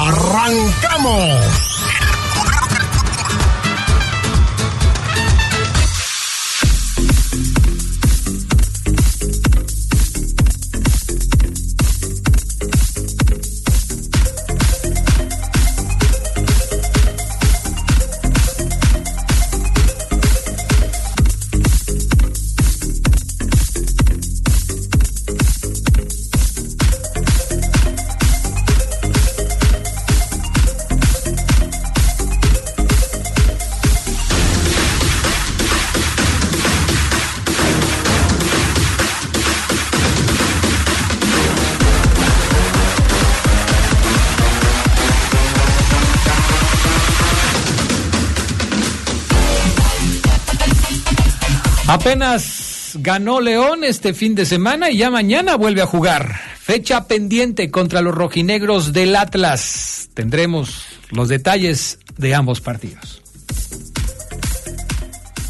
¡Arrancamos! Apenas ganó León este fin de semana y ya mañana vuelve a jugar. Fecha pendiente contra los rojinegros del Atlas. Tendremos los detalles de ambos partidos.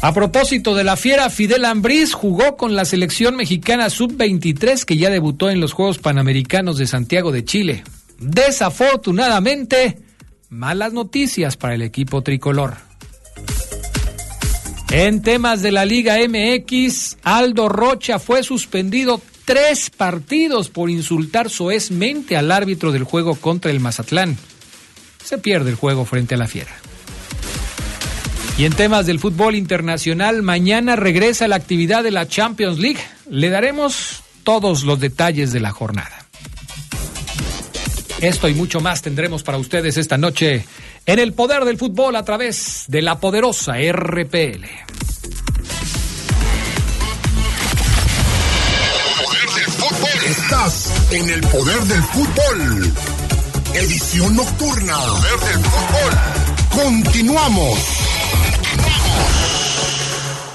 A propósito de la fiera, Fidel Ambriz jugó con la selección mexicana sub-23 que ya debutó en los Juegos Panamericanos de Santiago de Chile. Desafortunadamente, malas noticias para el equipo tricolor. En temas de la Liga MX, Aldo Rocha fue suspendido tres partidos por insultar soezmente al árbitro del juego contra el Mazatlán. Se pierde el juego frente a la Fiera. Y en temas del fútbol internacional, mañana regresa la actividad de la Champions League. Le daremos todos los detalles de la jornada. Esto y mucho más tendremos para ustedes esta noche en el poder del fútbol a través de la poderosa RPL. Poder del fútbol. Estás en el poder del fútbol. Edición nocturna. Poder del fútbol. Continuamos.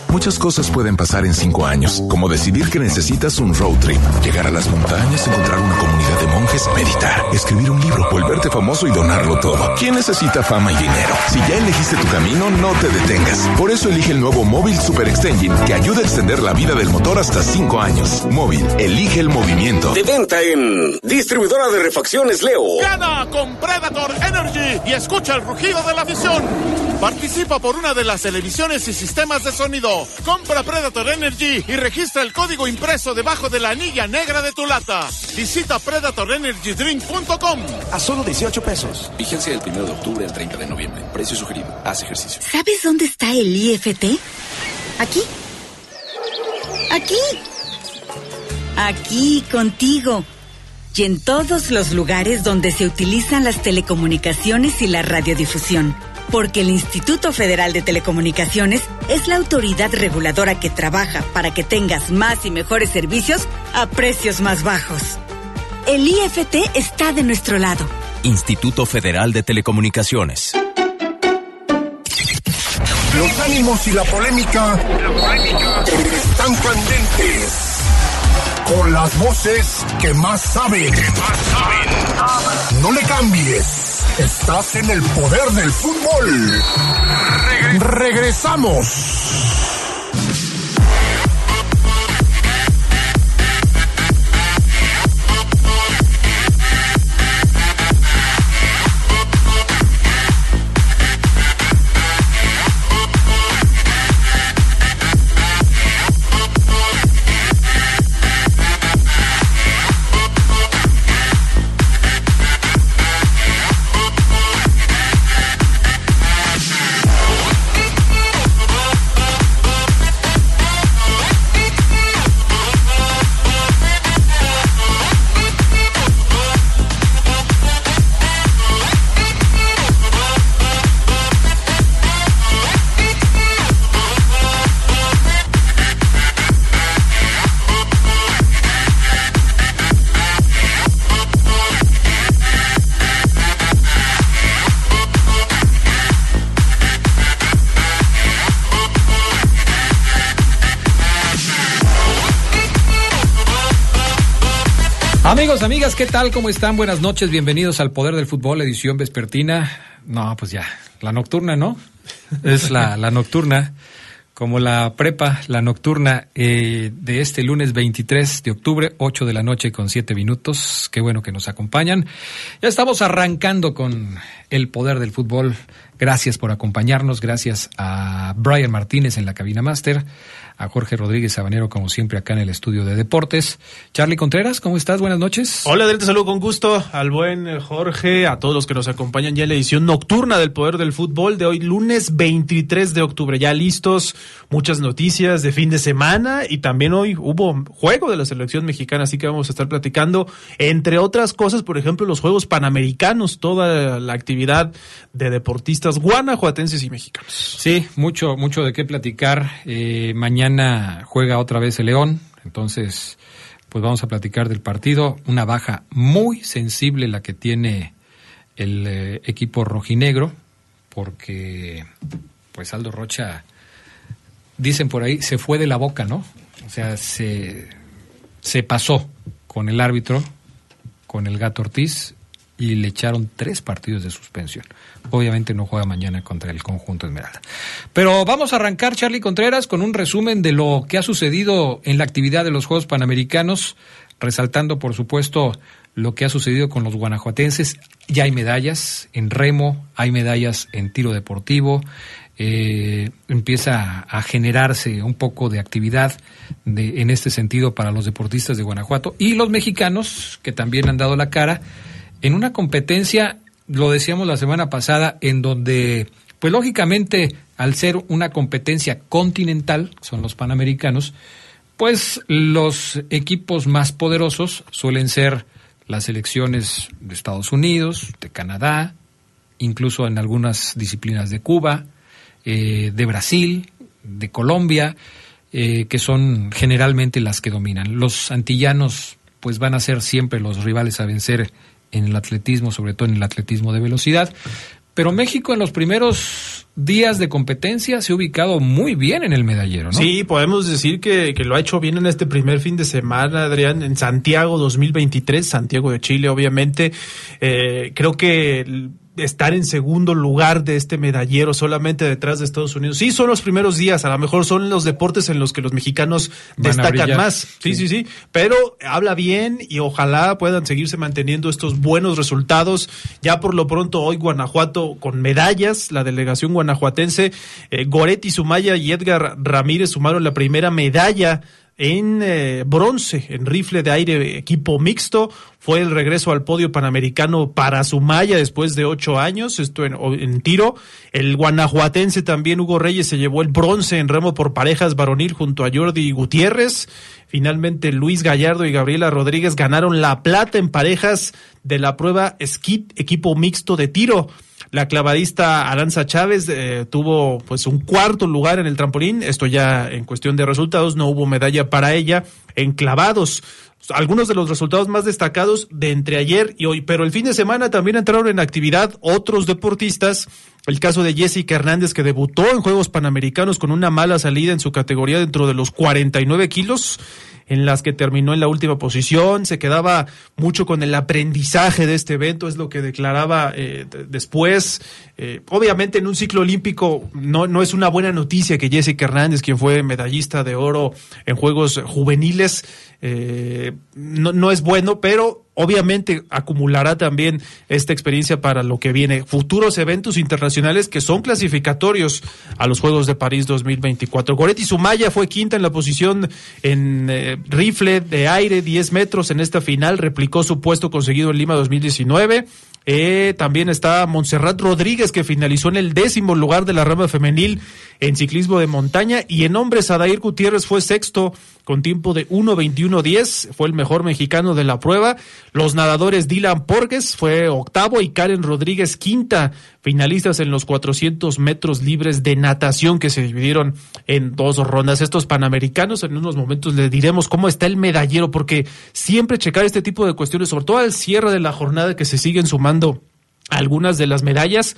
Muchas cosas pueden pasar en cinco años, como decidir que necesitas un road trip, llegar a las montañas, encontrar una comunidad de monjes, meditar, escribir un libro, volverte famoso y donarlo todo. ¿Quién necesita fama y dinero? Si ya elegiste tu camino, no te detengas. Por eso elige el nuevo Móvil Super Extension, que ayuda a extender la vida del motor hasta cinco años. Móvil, elige el movimiento. De venta en distribuidora de refacciones Leo. Gana con Predator Energy y escucha el rugido de la visión. Participa por una de las televisiones y sistemas de sonido. Compra Predator Energy y registra el código impreso debajo de la anilla negra de tu lata. Visita predatorenergydrink.com. A solo 18 pesos. Vigencia del 1 de octubre al 30 de noviembre. Precio sugerido. Haz ejercicio. ¿Sabes dónde está el IFT? Aquí. Aquí. Aquí, contigo. Y en todos los lugares donde se utilizan las telecomunicaciones y la radiodifusión porque el Instituto Federal de Telecomunicaciones es la autoridad reguladora que trabaja para que tengas más y mejores servicios a precios más bajos. El IFT está de nuestro lado. Instituto Federal de Telecomunicaciones. Los ánimos y la polémica, están candentes. Con las voces que más saben. No le cambies. Estás en el poder del fútbol. Regresamos. Amigas, ¿qué tal? ¿Cómo están? Buenas noches, bienvenidos al Poder del Fútbol, edición vespertina. No, pues ya, la nocturna, ¿no? Es la, la nocturna, como la prepa, la nocturna eh, de este lunes 23 de octubre, 8 de la noche con 7 minutos. Qué bueno que nos acompañan. Ya estamos arrancando con el Poder del Fútbol. Gracias por acompañarnos, gracias a Brian Martínez en la cabina máster, a Jorge Rodríguez Sabanero, como siempre, acá en el estudio de deportes. Charlie Contreras, ¿cómo estás? Buenas noches. Hola, Adrián, te saludo con gusto al buen eh, Jorge, a todos los que nos acompañan ya en la edición nocturna del Poder del Fútbol de hoy, lunes 23 de octubre. Ya listos, muchas noticias de fin de semana y también hoy hubo juego de la selección mexicana, así que vamos a estar platicando, entre otras cosas, por ejemplo, los Juegos Panamericanos, toda la actividad de deportistas guanajuatenses y mexicanos. Sí, mucho, mucho de qué platicar. Eh, mañana Mañana juega otra vez el León, entonces pues vamos a platicar del partido. Una baja muy sensible la que tiene el eh, equipo rojinegro, porque pues Aldo Rocha, dicen por ahí, se fue de la boca, ¿no? O sea, se, se pasó con el árbitro, con el gato Ortiz, y le echaron tres partidos de suspensión. Obviamente no juega mañana contra el conjunto Esmeralda. Pero vamos a arrancar, Charlie Contreras, con un resumen de lo que ha sucedido en la actividad de los Juegos Panamericanos, resaltando, por supuesto, lo que ha sucedido con los guanajuatenses. Ya hay medallas en remo, hay medallas en tiro deportivo, eh, empieza a generarse un poco de actividad de, en este sentido para los deportistas de Guanajuato y los mexicanos que también han dado la cara en una competencia, lo decíamos la semana pasada, en donde, pues lógicamente, al ser una competencia continental, son los panamericanos, pues los equipos más poderosos suelen ser las selecciones de Estados Unidos, de Canadá, incluso en algunas disciplinas de Cuba, eh, de Brasil, de Colombia, eh, que son generalmente las que dominan. Los antillanos pues van a ser siempre los rivales a vencer en el atletismo, sobre todo en el atletismo de velocidad. Pero México en los primeros días de competencia se ha ubicado muy bien en el medallero, ¿no? Sí, podemos decir que, que, lo ha hecho bien en este primer fin de semana, Adrián, en Santiago 2023, Santiago de Chile, obviamente. Eh, creo que estar en segundo lugar de este medallero solamente detrás de Estados Unidos. Sí, son los primeros días, a lo mejor son los deportes en los que los mexicanos destacan más. Sí, sí, sí, pero habla bien y ojalá puedan seguirse manteniendo estos buenos resultados. Ya por lo pronto hoy Guanajuato con medallas, la delegación guanajuatense, eh, Goretti Sumaya y Edgar Ramírez sumaron la primera medalla en eh, bronce, en rifle de aire equipo mixto. Fue el regreso al podio panamericano para Sumaya después de ocho años, esto en, en, tiro. El guanajuatense también, Hugo Reyes, se llevó el bronce en remo por parejas varonil junto a Jordi Gutiérrez. Finalmente, Luis Gallardo y Gabriela Rodríguez ganaron la plata en parejas de la prueba skit equipo mixto de tiro. La clavadista Aranza Chávez eh, tuvo pues un cuarto lugar en el trampolín. Esto ya en cuestión de resultados, no hubo medalla para ella en clavados. Algunos de los resultados más destacados de entre ayer y hoy, pero el fin de semana también entraron en actividad otros deportistas. El caso de Jessica Hernández, que debutó en Juegos Panamericanos con una mala salida en su categoría dentro de los 49 kilos en las que terminó en la última posición, se quedaba mucho con el aprendizaje de este evento, es lo que declaraba eh, después. Eh, obviamente en un ciclo olímpico no, no es una buena noticia que Jessica Hernández, quien fue medallista de oro en Juegos Juveniles, eh, no, no es bueno, pero obviamente acumulará también esta experiencia para lo que viene. Futuros eventos internacionales que son clasificatorios a los Juegos de París 2024. Goretti Sumaya fue quinta en la posición en eh, rifle de aire, 10 metros en esta final, replicó su puesto conseguido en Lima 2019. Eh, también está Montserrat Rodríguez, que finalizó en el décimo lugar de la rama femenil en ciclismo de montaña. Y en hombres, Adair Gutiérrez fue sexto con tiempo de 1.21.10. Fue el mejor mexicano de la prueba. Los nadadores Dylan Porges fue octavo y Karen Rodríguez quinta, finalistas en los 400 metros libres de natación que se dividieron en dos rondas. Estos panamericanos, en unos momentos les diremos cómo está el medallero, porque siempre checar este tipo de cuestiones, sobre todo al cierre de la jornada que se siguen sumando algunas de las medallas.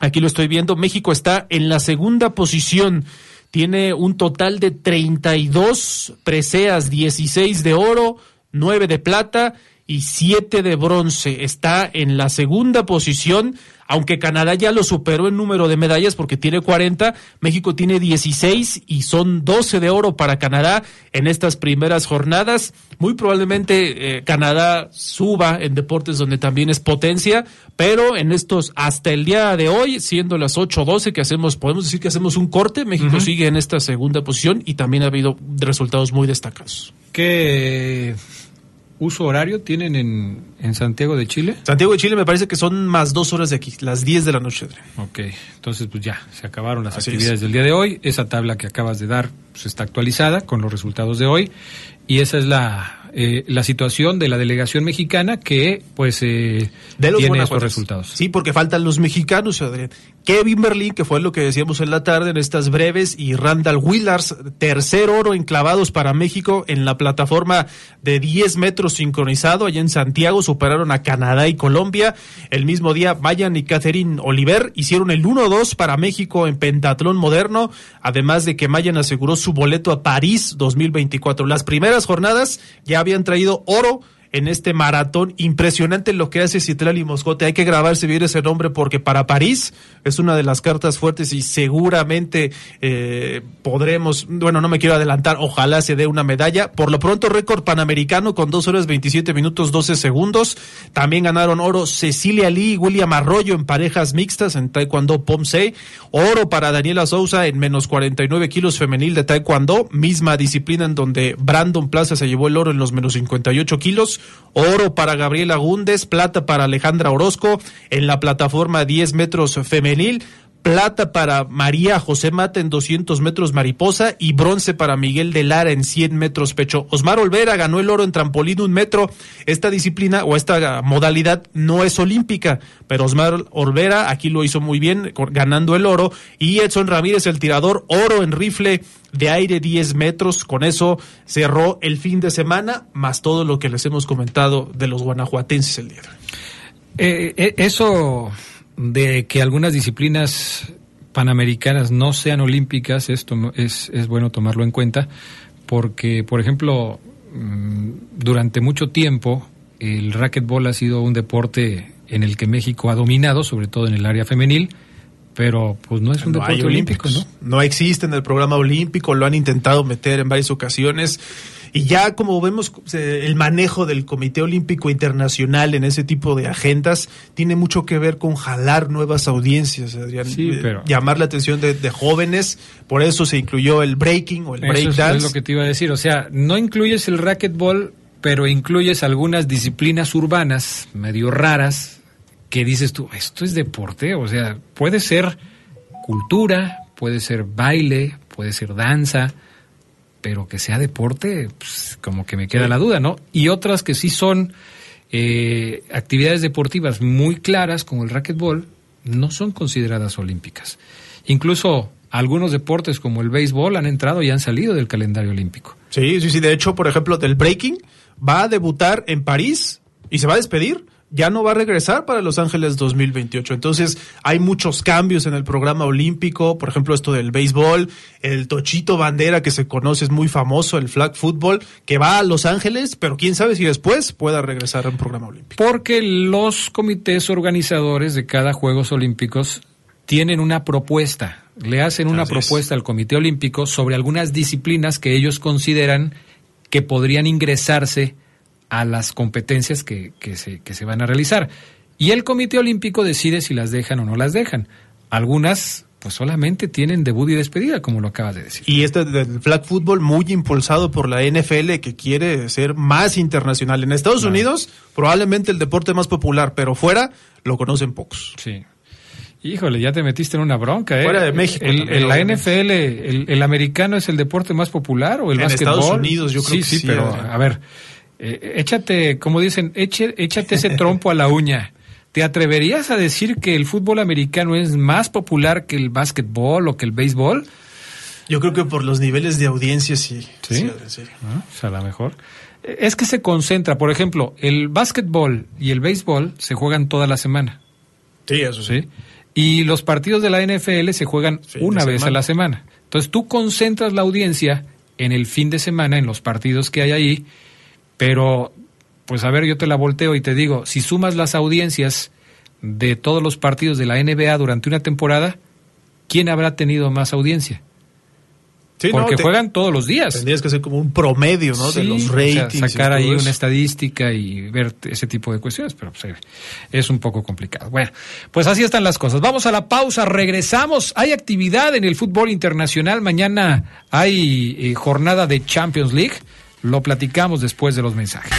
Aquí lo estoy viendo, México está en la segunda posición. Tiene un total de 32 preseas, 16 de oro, nueve de plata y siete de bronce. Está en la segunda posición aunque Canadá ya lo superó en número de medallas porque tiene 40, México tiene 16 y son 12 de oro para Canadá en estas primeras jornadas. Muy probablemente eh, Canadá suba en deportes donde también es potencia, pero en estos hasta el día de hoy, siendo las 8:12 que hacemos, podemos decir que hacemos un corte, México sigue en esta segunda posición y también ha habido resultados muy destacados. ¿Qué uso horario tienen en, en, Santiago de Chile? Santiago de Chile me parece que son más dos horas de aquí, las 10 de la noche. Ok, entonces pues ya, se acabaron las actividades del día de hoy. Esa tabla que acabas de dar pues, está actualizada con los resultados de hoy y esa es la eh, la situación de la delegación mexicana que pues eh, tiene estos resultados. Sí, porque faltan los mexicanos, Adrián. Kevin Berlín, que fue lo que decíamos en la tarde en estas breves, y Randall Willars, tercer oro enclavados para México en la plataforma de 10 metros sincronizado allá en Santiago, superaron a Canadá y Colombia. El mismo día, Mayan y Catherine Oliver hicieron el 1-2 para México en pentatlón moderno, además de que Mayan aseguró su boleto a París 2024. Las primeras jornadas ya habían traído oro en este maratón impresionante lo que hace Citlali Moscote. Hay que grabarse bien ese nombre porque para París es una de las cartas fuertes y seguramente eh, podremos, bueno, no me quiero adelantar, ojalá se dé una medalla. Por lo pronto, récord panamericano con 2 horas 27 minutos 12 segundos. También ganaron oro Cecilia Lee y William Arroyo en parejas mixtas en Taekwondo Pomsei. Oro para Daniela Sousa en menos 49 kilos femenil de Taekwondo, misma disciplina en donde Brandon Plaza se llevó el oro en los menos 58 kilos oro para Gabriela Gúndez, plata para Alejandra Orozco en la plataforma 10 metros femenil, plata para María José Mata en 200 metros mariposa y bronce para Miguel de Lara en 100 metros pecho. Osmar Olvera ganó el oro en trampolín un metro. Esta disciplina o esta modalidad no es olímpica, pero Osmar Olvera aquí lo hizo muy bien ganando el oro y Edson Ramírez el tirador oro en rifle de aire 10 metros. Con eso cerró el fin de semana, más todo lo que les hemos comentado de los guanajuatenses el día de hoy. Eh, eh, eso de que algunas disciplinas panamericanas no sean olímpicas, esto es, es bueno tomarlo en cuenta, porque, por ejemplo, mm, durante mucho tiempo el racquetball ha sido un deporte en el que México ha dominado, sobre todo en el área femenil, pero pues no es un deporte olímpico, ¿no? No existe en el programa olímpico, lo han intentado meter en varias ocasiones y ya como vemos, el manejo del Comité Olímpico Internacional en ese tipo de agendas tiene mucho que ver con jalar nuevas audiencias, Adrián. Sí, eh, pero... Llamar la atención de, jóvenes, por eso se incluyó el breaking o el breakdance. Eso es lo que te iba a decir, o sea, no incluyes el racquetball, pero incluyes algunas disciplinas urbanas medio raras que dices tú, esto es deporte, o sea, puede ser cultura, puede ser baile, puede ser danza, pero que sea deporte, pues, como que me queda la duda, ¿no? Y otras que sí son eh, actividades deportivas muy claras, como el racquetball, no son consideradas olímpicas. Incluso algunos deportes como el béisbol han entrado y han salido del calendario olímpico. Sí, sí, sí. De hecho, por ejemplo, del breaking va a debutar en París y se va a despedir ya no va a regresar para Los Ángeles 2028. Entonces, hay muchos cambios en el programa olímpico, por ejemplo, esto del béisbol, el tochito bandera que se conoce es muy famoso, el flag football, que va a Los Ángeles, pero quién sabe si después pueda regresar al programa olímpico. Porque los comités organizadores de cada Juegos Olímpicos tienen una propuesta, le hacen una propuesta al Comité Olímpico sobre algunas disciplinas que ellos consideran que podrían ingresarse a las competencias que, que, se, que se van a realizar. Y el Comité Olímpico decide si las dejan o no las dejan. Algunas pues solamente tienen debut y despedida, como lo acabas de decir. Y este del flag football muy impulsado por la NFL que quiere ser más internacional. En Estados Unidos probablemente el deporte más popular, pero fuera lo conocen pocos. Sí. Híjole, ya te metiste en una bronca, ¿eh? Fuera de México. El, la NFL, el, americano es el deporte más popular o el en Estados Unidos, yo creo que sí. sí pero a ver, eh, échate, como dicen, échate ese trompo a la uña. ¿Te atreverías a decir que el fútbol americano es más popular que el básquetbol o que el béisbol? Yo creo que por los niveles de audiencia sí. Sí, ah, o sea, a lo mejor. Es que se concentra, por ejemplo, el básquetbol y el béisbol se juegan toda la semana. Sí, eso sí. Y los partidos de la NFL se juegan una vez a la semana. Entonces tú concentras la audiencia en el fin de semana, en los partidos que hay ahí, Pero, pues a ver, yo te la volteo y te digo, si sumas las audiencias de todos los partidos de la NBA durante una temporada, ¿quién habrá tenido más audiencia? Porque juegan todos los días. Tendrías que hacer como un promedio, ¿no? de los ratings. sacar ahí una estadística y ver ese tipo de cuestiones, pero pues, es un poco complicado. Bueno, pues así están las cosas. Vamos a la pausa, regresamos. Hay actividad en el fútbol internacional. Mañana hay eh, jornada de Champions League. Lo platicamos después de los mensajes.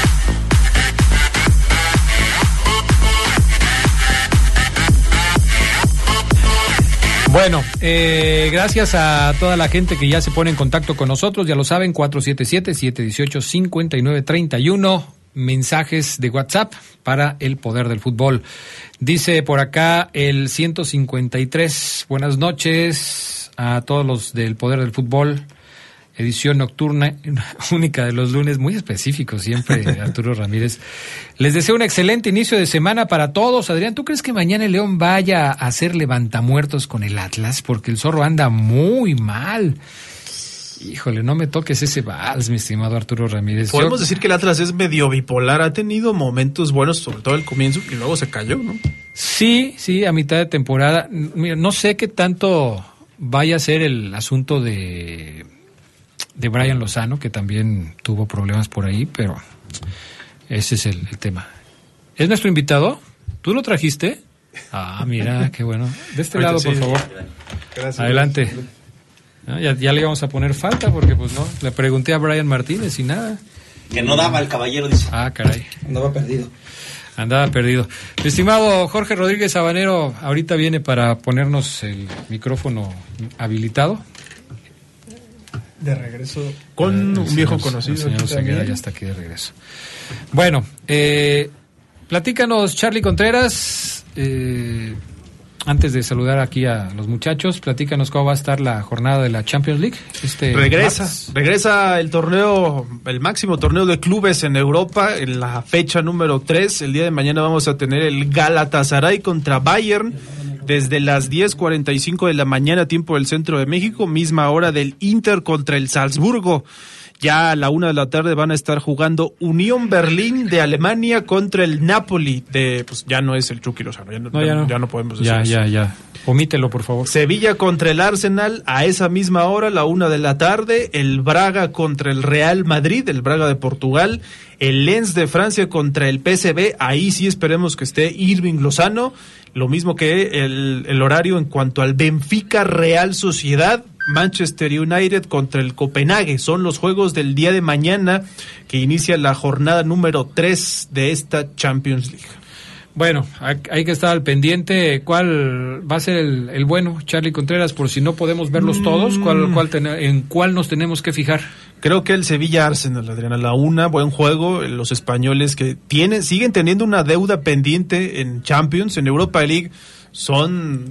Bueno, eh, gracias a toda la gente que ya se pone en contacto con nosotros, ya lo saben, 477-718-5931, mensajes de WhatsApp para el poder del fútbol. Dice por acá el 153, buenas noches a todos los del poder del fútbol edición nocturna única de los lunes, muy específico siempre, Arturo Ramírez. Les deseo un excelente inicio de semana para todos. Adrián, ¿tú crees que mañana el León vaya a hacer levantamuertos con el Atlas? Porque el zorro anda muy mal. Híjole, no me toques ese vals, mi estimado Arturo Ramírez. Podemos decir que el Atlas es medio bipolar, ha tenido momentos buenos, sobre todo al comienzo, y luego se cayó, ¿no? Sí, sí, a mitad de temporada. Mira, no sé qué tanto vaya a ser el asunto de de Brian Lozano, que también tuvo problemas por ahí, pero ese es el, tema. ¿Es nuestro invitado? ¿Tú lo trajiste? Ah, mira, qué bueno. De este lado, por favor. Gracias. Adelante. Ya, ya, le íbamos a poner falta porque, pues no, le pregunté a Brian Martínez y nada. Que no daba el caballero, dice. Ah, caray. Andaba perdido. Andaba perdido. Estimado Jorge Rodríguez Sabanero, ahorita viene para ponernos el micrófono habilitado de regreso con un viejo conocido. El señor ya está aquí de regreso. Bueno, eh, platícanos, Charlie Contreras. Eh, antes de saludar aquí a los muchachos, platícanos cómo va a estar la jornada de la Champions League. Este regresa, regresa el torneo, el máximo torneo de clubes en Europa, en la fecha número 3. El día de mañana vamos a tener el Galatasaray contra Bayern desde las 10.45 de la mañana, tiempo del centro de México, misma hora del Inter contra el Salzburgo. Ya a la una de la tarde van a estar jugando Unión Berlín de Alemania contra el Napoli de, pues ya no es el Chucky Lozano, ya no, ya no. podemos decir Ya, ya, ya. Omítelo, por favor. Sevilla contra el Arsenal a esa misma hora, la una de la tarde. El Braga contra el Real Madrid, el Braga de Portugal. El Lens de Francia contra el PSV. Ahí sí esperemos que esté Irving Lozano. Lo mismo que el, el horario en cuanto al Benfica Real Sociedad. Manchester United contra el Copenhague. Son los juegos del día de mañana que inicia la jornada número 3 de esta Champions League. Bueno, hay que estar al pendiente. ¿Cuál va a ser el, bueno, Charlie Contreras? Por si no podemos verlos todos, ¿cuál, mm. cuál ¿en cuál nos tenemos que fijar? Creo que el Sevilla Arsenal, Adriana, la una, buen juego. Los españoles que tienen, siguen teniendo una deuda pendiente en Champions, en Europa League, son,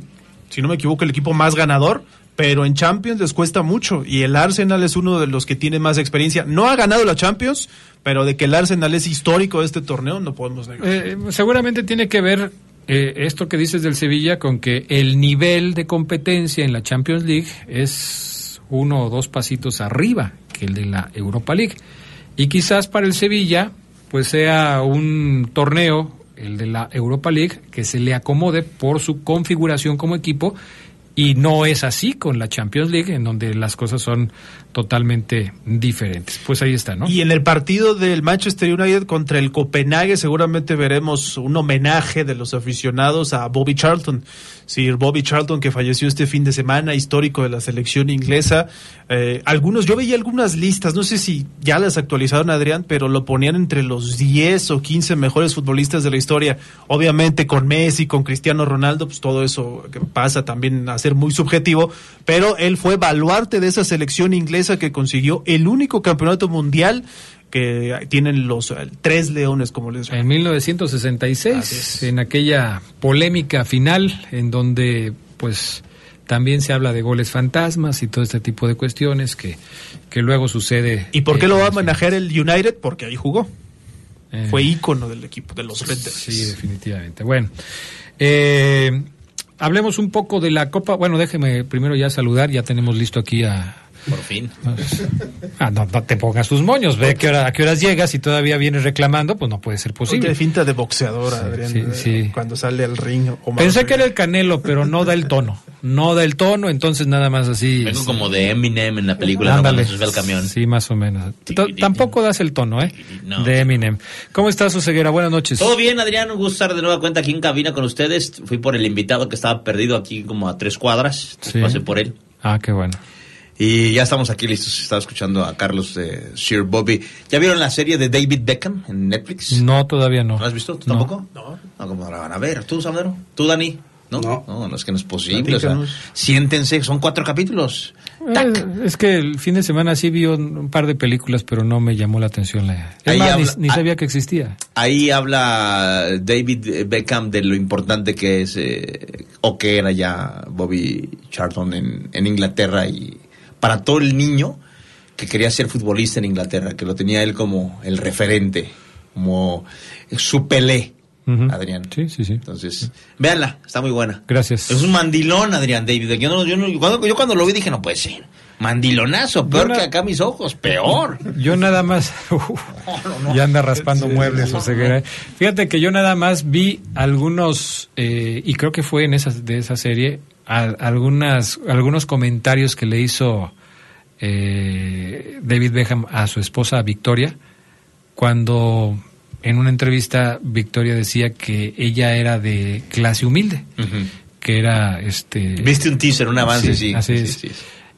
si no me equivoco, el equipo más ganador pero en Champions les cuesta mucho y el Arsenal es uno de los que tiene más experiencia. No ha ganado la Champions, pero de que el Arsenal es histórico de este torneo no podemos negar. Eh, seguramente tiene que ver eh, esto que dices del Sevilla con que el nivel de competencia en la Champions League es uno o dos pasitos arriba que el de la Europa League. Y quizás para el Sevilla pues sea un torneo, el de la Europa League, que se le acomode por su configuración como equipo y no es así con la Champions League, en donde las cosas son totalmente diferentes. Pues ahí está, ¿no? Y en el partido del Manchester United contra el Copenhague seguramente veremos un homenaje de los aficionados a Bobby Charlton. Sir Bobby Charlton que falleció este fin de semana, histórico de la selección inglesa. Eh, algunos, yo veía algunas listas, no sé si ya las actualizaron Adrián, pero lo ponían entre los 10 o 15 mejores futbolistas de la historia. Obviamente con Messi, con Cristiano Ronaldo, pues todo eso pasa también a ser muy subjetivo, pero él fue baluarte de esa selección inglesa que consiguió el único campeonato mundial que tienen los eh, tres leones, como les llaman. En 1966, en aquella polémica final en donde pues también se habla de goles fantasmas y todo este tipo de cuestiones que, que luego sucede. ¿Y por qué lo va a manejar el United? Porque ahí jugó. Eh, Fue ícono del equipo, de los Red Sí, definitivamente. Bueno, eh, hablemos un poco de la Copa. Bueno, déjeme primero ya saludar, ya tenemos listo aquí a Por fin. Ah, no, no te pongas tus moños, ve a qué, hora, a qué horas llegas y todavía vienes reclamando, pues no puede ser posible. Tiene finta de boxeador, Sí, Adrián, sí, eh, sí. cuando sale al ring. Omar Pensé que era el Canelo, pero no da el tono. No da el tono, entonces nada más así. Vengo como de Eminem en la película, no Ándale. al camión. Sí, más o menos. Tampoco das el tono, ¿eh? No. De Eminem. ¿Cómo estás, Oseguera? Buenas noches. Todo bien, Adrián, un gusto estar de nueva cuenta aquí en cabina con ustedes. Fui por el invitado que estaba perdido aquí como a tres cuadras. Sí. Pasé por él. Ah, qué bueno. Y ya estamos aquí listos. Estaba escuchando a Carlos de Sir Bobby. ¿Ya vieron la serie de David Beckham en Netflix? No, todavía no. ¿No has visto? ¿Tú tampoco? No. No, ¿cómo la van a ver? ¿Tú, Sandero? ¿Tú, Dani? ¿No? No. no, es que no es posible. o sea, siéntense, son cuatro capítulos. Eh, es que el fin de semana sí vi un, par de películas, pero no me llamó la atención. La... Es Ahí más, habla- ni, ni ah. sabía que existía. Ahí habla David Beckham de lo importante que es eh, o que era ya Bobby Charlton en, en Inglaterra y para todo el niño que quería ser futbolista en Inglaterra, que lo tenía él como el referente, como su Pelé. Adrián. Sí, sí, sí. Entonces, véanla, está muy buena. Gracias. Es un mandilón, Adrián David. Yo, no- yo, no- cuando, yo cuando lo vi dije, no puede ser. Mandilonazo, peor que acá mis ojos, peor. Yo nada más. Uf, Ya anda raspando muebles, Oseguera. Fíjate que yo nada más vi algunos, eh, y creo que fue en esa, de esa serie, al- algunas, algunos comentarios que le hizo eh, David Beckham a su esposa Victoria, cuando en una entrevista Victoria decía que ella era de clase humilde, que era este. Viste un teaser, un avance, sí. así Sí, es. sí, sí.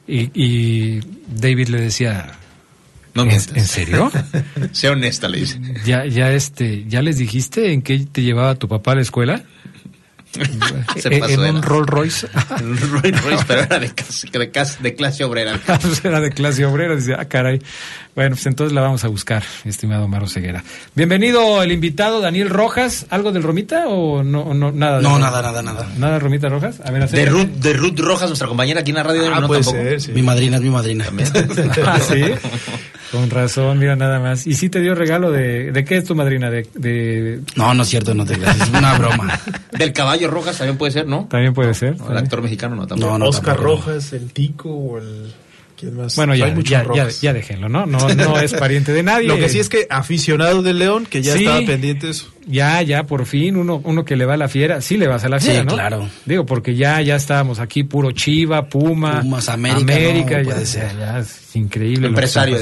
Y, y David le decía, No ¿En, en serio? Sea honesta, le dice. ¿Ya, ya, este, ¿Ya les dijiste en qué te llevaba tu papá a la escuela? Se ¿En, pasó en de un Rolls Royce? Un Rolls Royce, pero era de clase, de clase- de clase obrera. Pues era de clase obrera. Dice, ah, caray. Bueno, pues entonces la vamos a buscar, mi estimado Maro Ceguera. Bienvenido el invitado Daniel Rojas. ¿Algo del Romita o no? no nada. No, nada, nada, nada. ¿Nada de Romita Rojas? A ver, De. Ruth, de Ruth Rojas, nuestra compañera aquí en la radio. Ah, no, puede tampoco. ser, sí. Mi madrina es mi madrina. Ah, sí. Con razón, mira nada más. ¿Y sí te dio regalo de... ¿De qué es tu madrina? De, de... No, no es cierto, no te creas. Es una broma. Del caballo Rojas también puede ser, ¿no? También puede ser. No, el actor mexicano no, tampoco. No, no, Oscar tampoco. Rojas, el Tico o el... ¿Quién más? Bueno, ya, ya, ya, ya déjenlo, ¿no? No, no es pariente de nadie. Lo que sí es que aficionado del León, que ya Sí. estaba pendiente de eso. Ya, ya, por fin, uno, uno que le va a la fiera, sí le vas a la fiera, Sí, ¿no? claro. Digo, porque ya, ya estábamos aquí, puro Chiva, Puma, Pumas, América, América, no ya, puede ser. ya es increíble. lo que Empresario,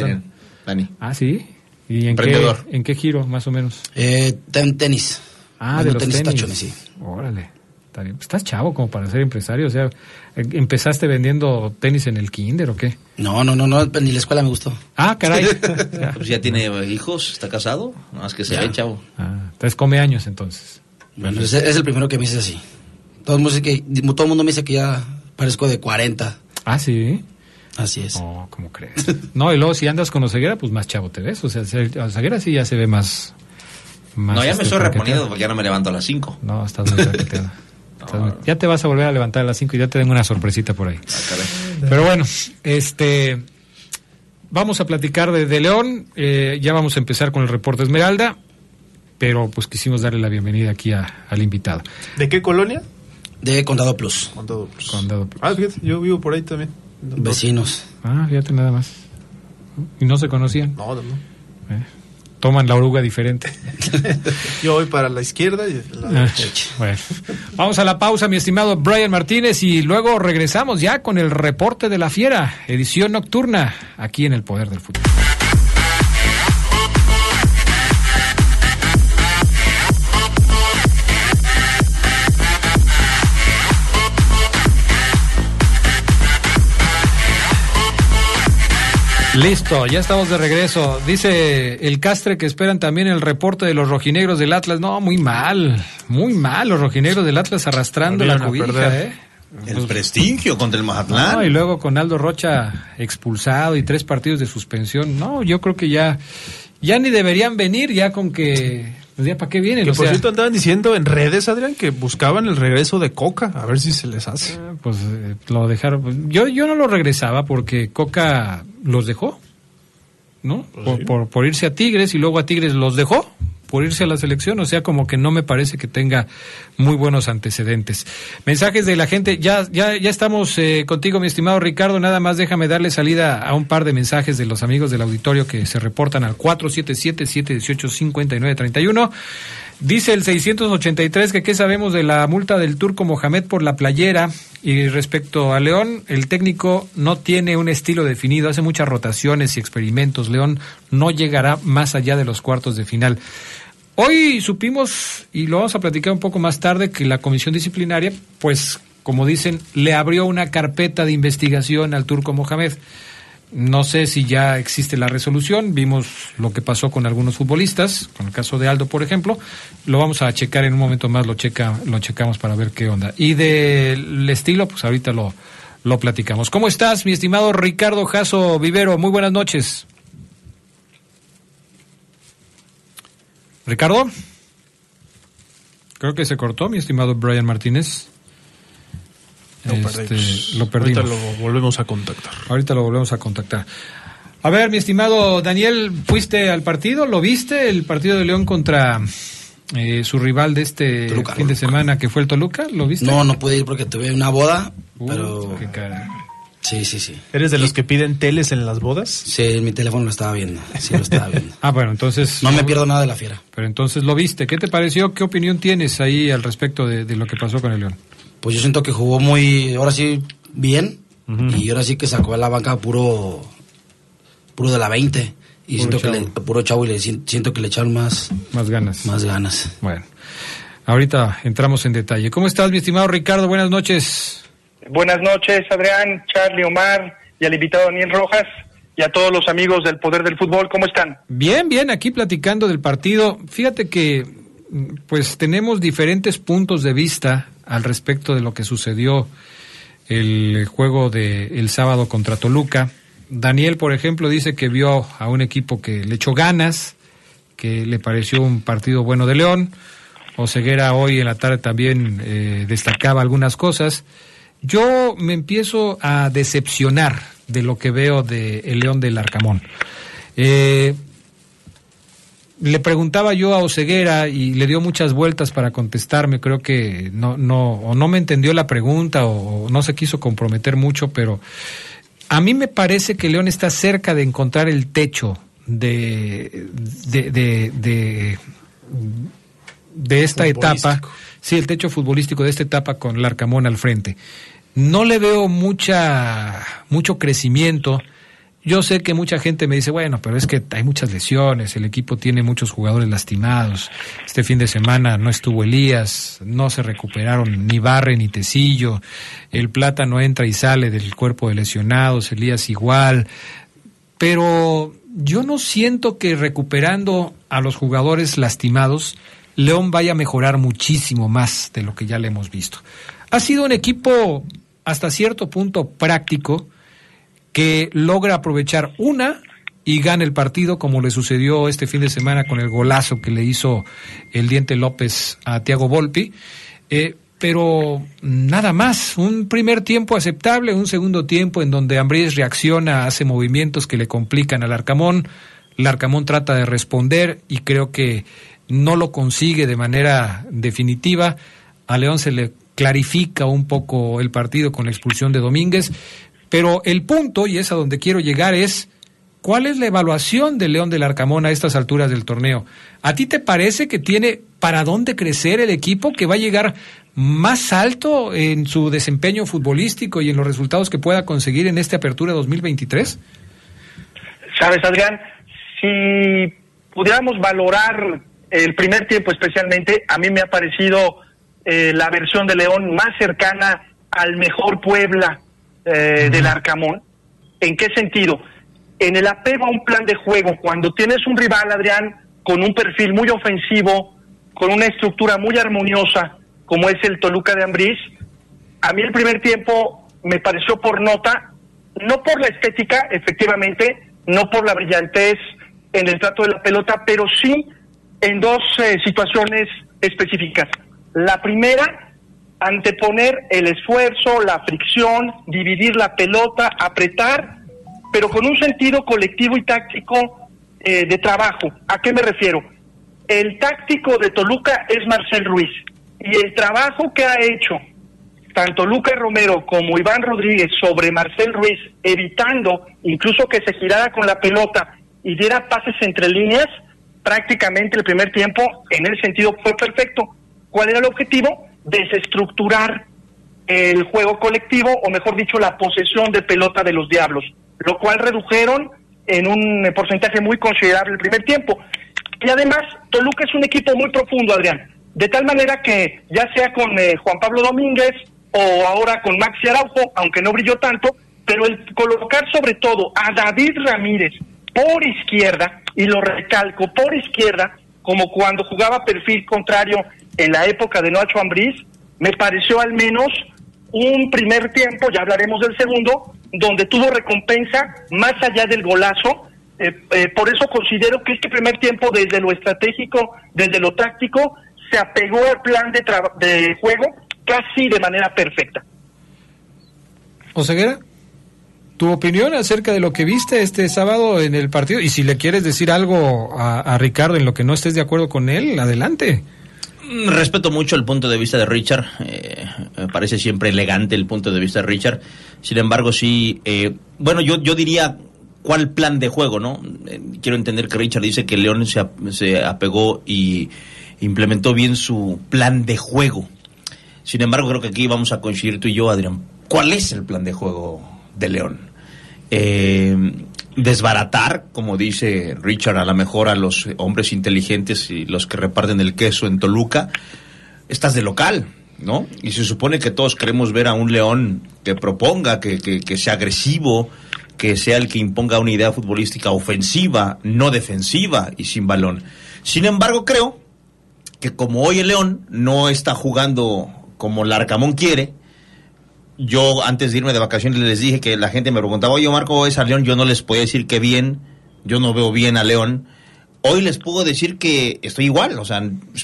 Dani. Ah, sí. ¿Y en qué, Emprendedor. en qué giro, más o menos? Eh, ten- tenis. Ah, Vendo de los tenis tenis. tachones, sí. Órale. Está bien. Estás chavo como para ser empresario, o sea, eh, ¿empezaste vendiendo tenis en el kinder o qué? No, no, no, no, ni la escuela me gustó. Ah, caray. Ya. Pues ya tiene hijos, está casado. Nada más que se ve, chavo. Ah, entonces come años entonces. Bueno, es, es el primero que me dice así. Todo el mundo dice que, todo el mundo me dice que ya parezco de 40. Ah, sí. Así es. No, ¿cómo crees? No, y luego si andas con Oseguera, pues más chavo te ves. O sea, se- Oseguera sí ya se ve más. más no, ya este, me estoy traqueteado. reponiendo porque ya no me levanto a las 5. No, estás muy traqueteado. Estás muy- Ya te vas a volver a levantar a las 5 y ya te tengo una sorpresita por ahí. Pero bueno, este. Vamos a platicar de, de León. eh, ya vamos a empezar con el reporte Esmeralda. Pero pues quisimos darle la bienvenida aquí a- al invitado. ¿De qué colonia? De Condado Plus. Condado Plus. Condado Plus. Ah, fíjate, yo vivo por ahí también. Vecinos. Ah, fíjate nada más. Y no se conocían. No, no. Eh, Toman la oruga diferente. Yo voy para la izquierda y la Ah, derecha. bueno. Vamos a la pausa, mi estimado Brian Martínez, y luego regresamos ya con el reporte de la fiera, edición nocturna, aquí en el Poder del Fútbol. Listo, ya estamos de regreso. Dice el Castre que esperan también el reporte de los rojinegros del Atlas. No, muy mal, muy mal los rojinegros del Atlas arrastrando la Volvieron cobija. ¿eh? El prestigio contra el Mazatlán. No, y luego con Aldo Rocha expulsado y tres partidos de suspensión. No, yo creo que ya, ya ni deberían venir, ya con que, ya para qué vienen. Que o por sea, cierto andaban diciendo en redes, Adrián, que buscaban el regreso de Coca. A ver si se les hace. pues eh, lo dejaron. pues, yo, yo no lo regresaba porque Coca los dejó, ¿no? Pues por, por, por irse a Tigres y luego a Tigres los dejó. Por irse a la selección, o sea, como que no me parece que tenga muy buenos antecedentes. Mensajes de la gente, ya, ya, ya estamos eh, contigo, mi estimado Ricardo, nada más déjame darle salida a un par de mensajes de los amigos del auditorio que se reportan al 477-718-5931. Dice el 683 que qué sabemos de la multa del turco Mohamed por la playera y respecto a León, el técnico no tiene un estilo definido, hace muchas rotaciones y experimentos. León no llegará más allá de los cuartos de final. Hoy supimos, y lo vamos a platicar un poco más tarde, que la comisión disciplinaria, pues, como dicen, le abrió una carpeta de investigación al turco Mohamed. No sé si ya existe la resolución, vimos lo que pasó con algunos futbolistas, con el caso de Aldo, por ejemplo. Lo vamos a checar en un momento más, lo, checa, lo checamos para ver qué onda. Y del estilo, pues ahorita lo, lo platicamos. ¿Cómo estás, mi estimado Ricardo Jaso Vivero? Muy buenas noches. Ricardo. Creo que se cortó, mi estimado Brian Martínez. Lo Este, perdimos. lo perdimos. Ahorita lo volvemos a contactar. Ahorita lo volvemos a contactar. A ver, mi estimado Daniel, ¿fuiste al partido? ¿Lo viste? El partido de León contra eh, su rival de este Toluca. fin de semana, que fue el Toluca. ¿Lo viste? No, no pude ir porque tuve una boda, Uh, pero... qué cara. Sí, sí, sí. ¿Eres de los que piden teles en las bodas? Sí, en mi teléfono lo estaba viendo. Sí, lo estaba viendo. Ah, bueno, entonces... No me pierdo nada de la fiera. Pero entonces lo viste. ¿Qué te pareció? ¿Qué opinión tienes ahí al respecto de, de lo que pasó con el León? Pues yo siento que jugó muy, ahora sí, bien. Y ahora sí que sacó a la banca puro, puro de la 20. Y Puro siento que le, puro chavo y le sien- siento que le echaron más, Más ganas. más ganas. Bueno, ahorita entramos en detalle. ¿Cómo estás, mi estimado Ricardo? Buenas noches. Buenas noches, Adrián, Charlie, Omar y al invitado Daniel Rojas y a todos los amigos del Poder del Fútbol. ¿Cómo están? Bien, bien, aquí platicando del partido. Fíjate que pues tenemos diferentes puntos de vista al respecto de lo que sucedió el juego de el sábado contra Toluca. Daniel, por ejemplo, dice que vio a un equipo que le echó ganas, que le pareció un partido bueno de León. Oseguera hoy en la tarde también eh, destacaba algunas cosas. Yo me empiezo a decepcionar de lo que veo de el León del Arcamón. Eh, le preguntaba yo a Oseguera y le dio muchas vueltas para contestarme. Creo que no, no, o no me entendió la pregunta o, o no se quiso comprometer mucho, pero a mí me parece que León está cerca de encontrar el techo de, de, de, de, de esta etapa. Sí, el techo futbolístico de esta etapa con Larcamón al frente. No le veo mucha, mucho crecimiento. Yo sé que mucha gente me dice, bueno, pero es que hay muchas lesiones, el equipo tiene muchos jugadores lastimados. Este fin de semana no estuvo Elías, no se recuperaron ni Barre ni Tecillo. El Plata no entra y sale del cuerpo de lesionados, Elías igual. Pero yo no siento que recuperando a los jugadores lastimados, León vaya a mejorar muchísimo más de lo que ya le hemos visto. Ha sido un equipo hasta cierto punto práctico que logra aprovechar una y gana el partido como le sucedió este fin de semana con el golazo que le hizo el Diente López a Tiago Volpi. Eh, pero nada más, un primer tiempo aceptable, un segundo tiempo en donde Ambriz reacciona, hace movimientos que le complican al Arcamón, el Arcamón trata de responder y creo que no lo consigue de manera definitiva, a León se le clarifica un poco el partido con la expulsión de Domínguez, pero el punto, y es a donde quiero llegar, es ¿cuál es la evaluación de León del Arcamón a estas alturas del torneo? ¿A ti te parece que tiene para dónde crecer el equipo, que va a llegar más alto en su desempeño futbolístico y en los resultados que pueda conseguir en esta apertura 2023? Sabes, Adrián, si pudiéramos valorar el primer tiempo especialmente, a mí me ha parecido eh, la versión de León más cercana al mejor Puebla eh, del Arcamón. ¿En qué sentido? En el apego a un plan de juego, cuando tienes un rival, Adrián, con un perfil muy ofensivo, con una estructura muy armoniosa, como es el Toluca de Ambriz, a mí el primer tiempo me pareció por nota, no por la estética, efectivamente, no por la brillantez en el trato de la pelota, pero sí en dos eh, situaciones específicas. La primera, anteponer el esfuerzo, la fricción, dividir la pelota, apretar, pero con un sentido colectivo y táctico eh, de trabajo. ¿A qué me refiero? el táctico de Toluca es Marcel Ruiz. Y el trabajo que ha hecho tanto Lucas Romero como Iván Rodríguez sobre Marcel Ruiz, evitando incluso que se girara con la pelota y diera pases entre líneas, prácticamente el primer tiempo en el sentido fue perfecto. ¿Cuál era el objetivo? Desestructurar el juego colectivo, o mejor dicho, la posesión de pelota de los Diablos, lo cual redujeron en un porcentaje muy considerable el primer tiempo. Y además, Toluca es un equipo muy profundo, Adrián, de tal manera que ya sea con eh, Juan Pablo Domínguez o ahora con Maxi Araujo, aunque no brilló tanto, pero el colocar sobre todo a David Ramírez por izquierda, y lo recalco, por izquierda, como cuando jugaba perfil contrario en la época de Noacho Ambriz, me pareció al menos un primer tiempo, ya hablaremos del segundo, donde tuvo recompensa más allá del golazo. Eh, eh, por eso considero que este primer tiempo, desde lo estratégico, desde lo táctico, se apegó al plan de, juego casi de manera perfecta. Oseguera, tu opinión acerca de lo que viste este sábado en el partido y si le quieres decir algo a, Ricardo en lo que no estés de acuerdo con él, adelante. Mm, respeto mucho el punto de vista de Richard, eh, me parece siempre elegante el punto de vista de Richard. Sin embargo, sí, eh, bueno, yo, yo diría cuál plan de juego, ¿no? Eh, quiero entender que Richard dice que León se, se apegó y implementó bien su plan de juego. Sin embargo, creo que aquí vamos a coincidir tú y yo, Adrián. ¿Cuál es el plan de juego de León? Eh, desbaratar, como dice Richard, a lo mejor a los hombres inteligentes y los que reparten el queso en Toluca. Estás de local, ¿no? Y se supone que todos queremos ver a un León que proponga, que, que sea agresivo, que sea el que imponga una idea futbolística ofensiva, no defensiva y sin balón. Sin embargo, creo que como hoy el León no está jugando como Larcamón quiere, yo antes de irme de vacaciones les dije que la gente me preguntaba, oye Marco, ¿es a León? Yo no les podía decir que bien, yo no veo bien a León. Hoy les puedo decir que estoy igual, o sea,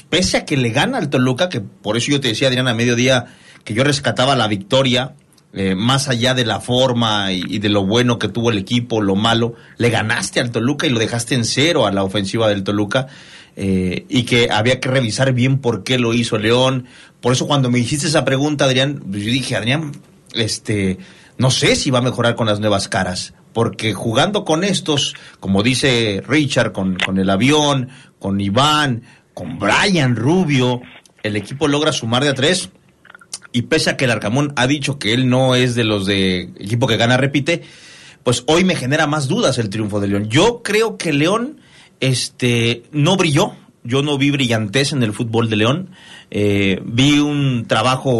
pese a que le gana al Toluca, que por eso yo te decía, Adrián, a mediodía, que yo rescataba la victoria, eh, más allá de la forma y, y, de lo bueno que tuvo el equipo, lo malo, le ganaste al Toluca y lo dejaste en cero a la ofensiva del Toluca. Eh, y que había que revisar bien por qué lo hizo León. Por eso cuando me hiciste esa pregunta, Adrián, pues yo dije, Adrián, este, no sé si va a mejorar con las nuevas caras, porque jugando con estos, como dice Richard, con, con el avión, con Iván, con Brian Rubio, el equipo logra sumar de a tres. Y pese a que el Arcamón ha dicho que él no es de los de equipo que gana, repite, pues hoy me genera más dudas el triunfo de León. Yo creo que León este, no brilló. Yo no vi brillantez en el fútbol de León. Eh, vi un trabajo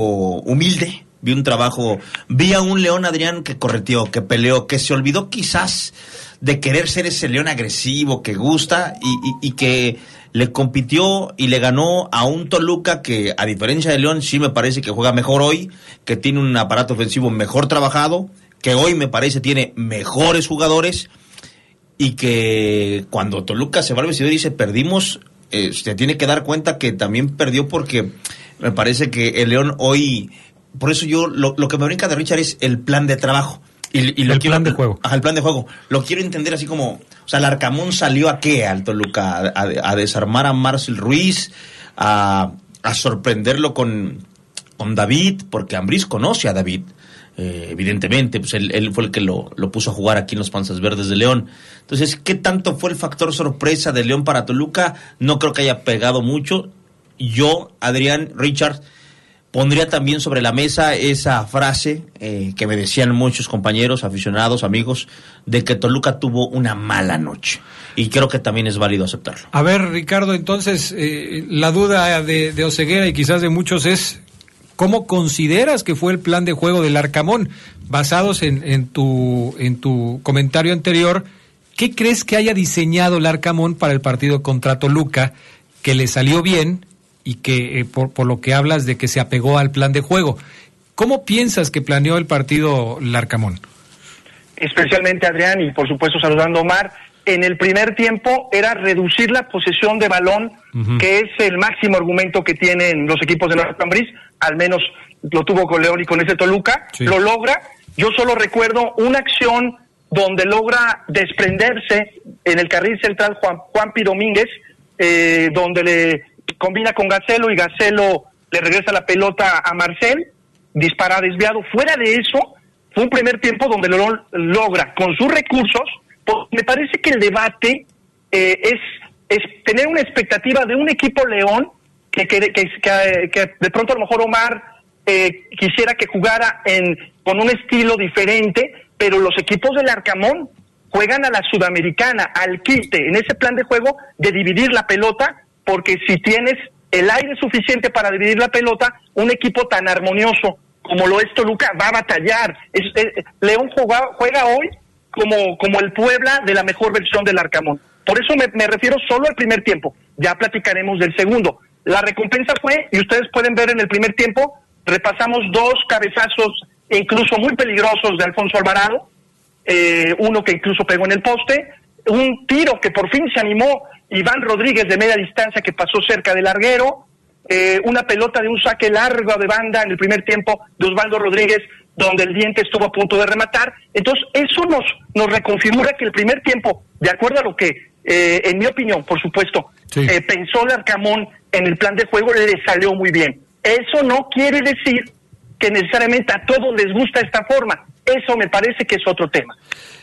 humilde, vi un trabajo, vi a un León Adrián que correteó, que peleó, que se olvidó quizás de querer ser ese León agresivo que gusta y, y, que le compitió y le ganó a un Toluca que a diferencia de León sí me parece que juega mejor hoy, que tiene un aparato ofensivo mejor trabajado, que hoy me parece tiene mejores jugadores y que cuando Toluca se va al vestidor y dice perdimos, eh, se tiene que dar cuenta que también perdió porque me parece que el León hoy, por eso yo lo, que me brinca de Richard es el plan de trabajo. Y, el plan de juego. Ajá, el plan de juego. Lo quiero entender así como, o sea, el Arcamón salió a qué al Toluca, a, desarmar a Marcel Ruiz, a, a sorprenderlo con, con David, porque Ambris conoce a David. Eh, evidentemente, pues él, fue el que lo, puso a jugar aquí en los Panzas Verdes de León. Entonces, ¿qué tanto fue el factor sorpresa de León para Toluca? No creo que haya pegado mucho. Yo, Adrián, Richard, pondría también sobre la mesa esa frase eh, que me decían muchos compañeros, aficionados, amigos, de que Toluca tuvo una mala noche. Y creo que también es válido aceptarlo. A ver, Ricardo, entonces, eh, la duda de, de Oseguera y quizás de muchos es ¿Cómo consideras que fue el plan de juego del Arcamón? Basados en, tu, en tu comentario anterior, ¿qué crees que haya diseñado el Arcamón para el partido contra Toluca que le salió bien y que eh, por, por, lo que hablas de que se apegó al plan de juego? ¿Cómo piensas que planeó el partido el Arcamón? Especialmente Adrián y por supuesto saludando Omar, en el primer tiempo era reducir la posesión de balón, que es el máximo argumento que tienen los equipos de Nueva Cambrís, al menos lo tuvo con León y con ese Toluca, lo logra. Yo solo recuerdo una acción donde logra desprenderse en el carril central Juan, Juanpi Domínguez eh, donde le combina con Gacelo y Gacelo le regresa la pelota a Marcel, dispara desviado. Fuera de eso, fue un primer tiempo donde lo logra con sus recursos. Pues, me parece que el debate eh, es, es tener una expectativa de un equipo León que, que, que, de pronto a lo mejor Omar eh, quisiera que jugara en, con un estilo diferente, pero los equipos del Arcamón juegan a la sudamericana, al quite, en ese plan de juego de dividir la pelota, porque si tienes el aire suficiente para dividir la pelota, un equipo tan armonioso como lo es Toluca va a batallar. León juega, juega hoy como, como el Puebla de la mejor versión del Arcamón. Por eso me, refiero solo al primer tiempo. Ya platicaremos del segundo. La recompensa fue, y ustedes pueden ver en el primer tiempo, repasamos dos cabezazos incluso muy peligrosos de Alfonso Alvarado, eh, uno que incluso pegó en el poste, un tiro que por fin se animó Iván Rodríguez de media distancia que pasó cerca del larguero, eh, una pelota de un saque largo de banda en el primer tiempo de Osvaldo Rodríguez, donde el diente estuvo a punto de rematar. Entonces, eso nos, nos reconfigura que el primer tiempo, de acuerdo a lo que, eh, en mi opinión, por supuesto, pensó el Arcamón en el plan de juego, le salió muy bien. Eso no quiere decir que necesariamente a todos les gusta esta forma. Eso me parece que es otro tema.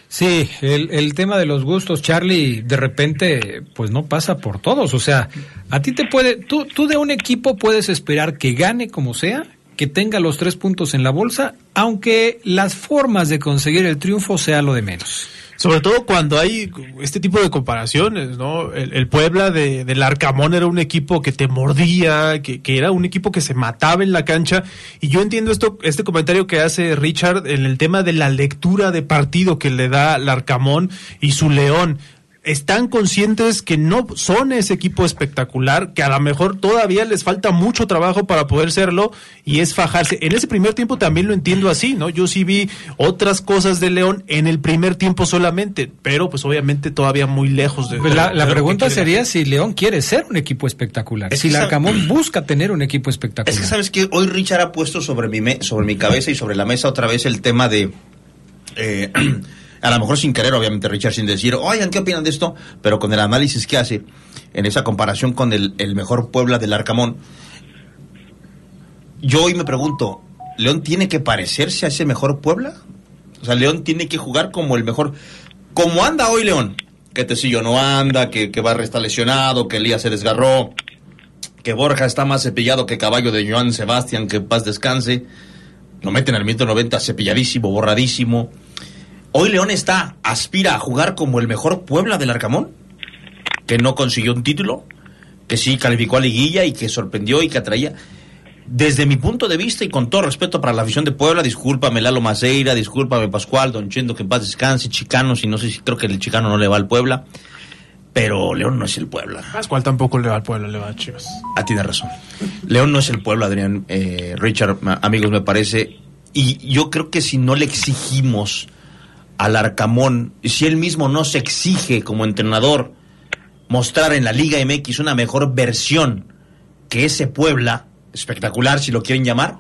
Sí, el, el, tema de los gustos, Charlie, de repente, pues no pasa por todos. O sea, a ti te puede, tú, tú de un equipo puedes esperar que gane como sea, que tenga los tres puntos en la bolsa, aunque las formas de conseguir el triunfo sea lo de menos. Sobre todo cuando hay este tipo de comparaciones, ¿no? El, Puebla de, del Arcamón era un equipo que te mordía, que, era un equipo que se mataba en la cancha. Y yo entiendo esto, este comentario que hace Richard en el tema de la lectura de partido que le da el Arcamón y su León están conscientes que no son ese equipo espectacular, que a lo mejor todavía les falta mucho trabajo para poder serlo y es fajarse. En ese primer tiempo también lo entiendo así, ¿no? Yo sí vi otras cosas de León en el primer tiempo solamente, pero pues obviamente todavía muy lejos de... Pues la, la pregunta sería si León quiere ser un equipo espectacular, si la Arcamón busca tener un equipo espectacular. Es que sabes que hoy Richard ha puesto sobre mi, me sobre mi cabeza y sobre la mesa otra vez el tema de... Eh, a lo mejor sin querer, obviamente, Richard, sin decir, oigan, ¿qué opinan de esto? Pero con el análisis que hace en esa comparación con el, el mejor Puebla del Arcamón, yo hoy me pregunto, ¿León tiene que parecerse a ese mejor Puebla? O sea, León tiene que jugar como el mejor. Como anda hoy León, que Tecillo no anda, que, que Barra está lesionado, que Elías se desgarró, que Borja está más cepillado que caballo de Joan Sebastián, que paz descanse. Lo meten al 190 cepilladísimo, borradísimo. Hoy León está, aspira a jugar como el mejor Puebla del Arcamón, que no consiguió un título, que sí calificó a liguilla y que sorprendió y que atraía. Desde mi punto de vista y con todo respeto para la afición de Puebla, discúlpame Lalo Maceira, discúlpame Pascual, Don Chendo, que en paz descanse, Chicano, si no sé si creo que el Chicano no le va al Puebla, pero León no es el Puebla. Pascual tampoco le va al Puebla, le va a Chivas. Ah, tiene razón. León no es el Puebla, Adrián, eh, Richard, amigos, me parece, y yo creo que si no le exigimos al Arcamón, si él mismo no se exige como entrenador mostrar en la Liga MX una mejor versión que ese Puebla, espectacular si lo quieren llamar,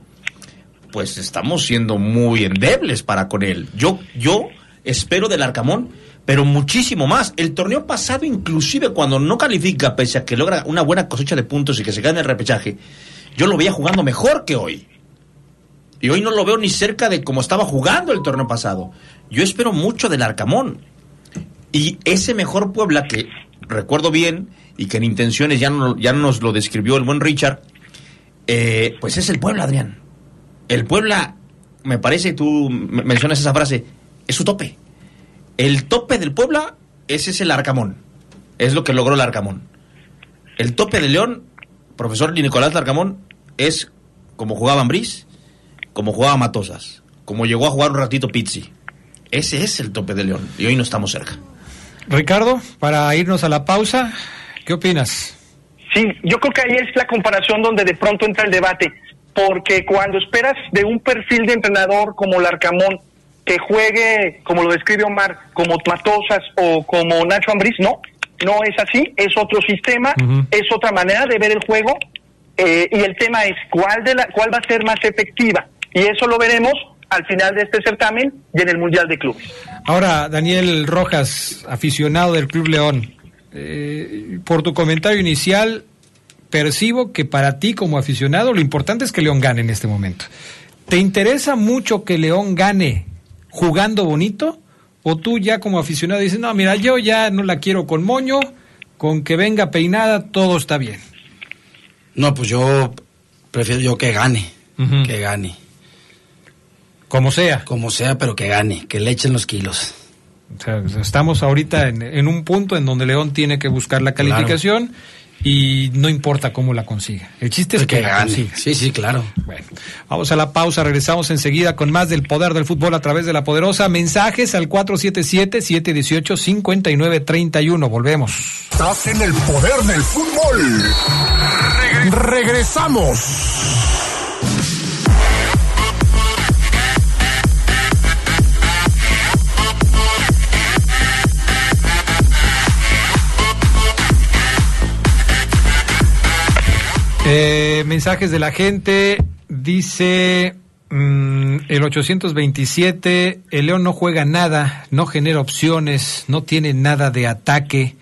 pues estamos siendo muy endebles para con él. Yo, yo espero del Arcamón, pero muchísimo más. El torneo pasado, inclusive cuando no califica, pese a que logra una buena cosecha de puntos y que se gane el repechaje, yo lo veía jugando mejor que hoy. Y hoy no lo veo ni cerca de como estaba jugando el torneo pasado. Yo espero mucho del Arcamón. Y ese mejor Puebla que recuerdo bien y que en intenciones ya, no, ya nos lo describió el buen Richard, eh, pues es el Puebla, Adrián. El Puebla, me parece, tú mencionas esa frase, es su tope. El tope del Puebla, ese es el Arcamón. Es lo que logró el Arcamón. El tope de León, profesor Nicolás Arcamón, es como jugaba Ambriz, como jugaba Matosas, como llegó a jugar un ratito Pizzi. Ese es el tope de León y hoy no estamos cerca. Ricardo, para irnos a la pausa, ¿qué opinas? Sí, yo creo que ahí es la comparación donde de pronto entra el debate, porque cuando esperas de un perfil de entrenador como Larcamón que juegue, como lo describe Omar, como Matosas o como Nacho Ambriz, no, no es así, es otro sistema, es otra manera de ver el juego, eh, y el tema es cuál, de la, cuál va a ser más efectiva, y eso lo veremos al final de este certamen y en el Mundial de Clubes. Ahora, Daniel Rojas, aficionado del Club León, eh, por tu comentario inicial, percibo que para ti como aficionado lo importante es que León gane en este momento. ¿Te interesa mucho que León gane jugando bonito? ¿O tú ya como aficionado dices, no, mira, yo ya no la quiero con moño, con que venga peinada, todo está bien? No, pues yo prefiero yo que gane, que gane. Como sea. Como sea, pero que gane, que le echen los kilos. O sea, estamos ahorita en, en un punto en donde León tiene que buscar la calificación y no importa cómo la consiga. El chiste es Que que, la gane. consiga. Sí, sí, claro. Bueno, vamos a la pausa, regresamos enseguida con más del poder del fútbol a través de la poderosa. Mensajes al 477-718-5931. Volvemos. Estás en el poder del fútbol. Regresamos. Eh, mensajes de la gente. Dice mm, el 827, el León no juega nada, no genera opciones, no tiene nada de ataque.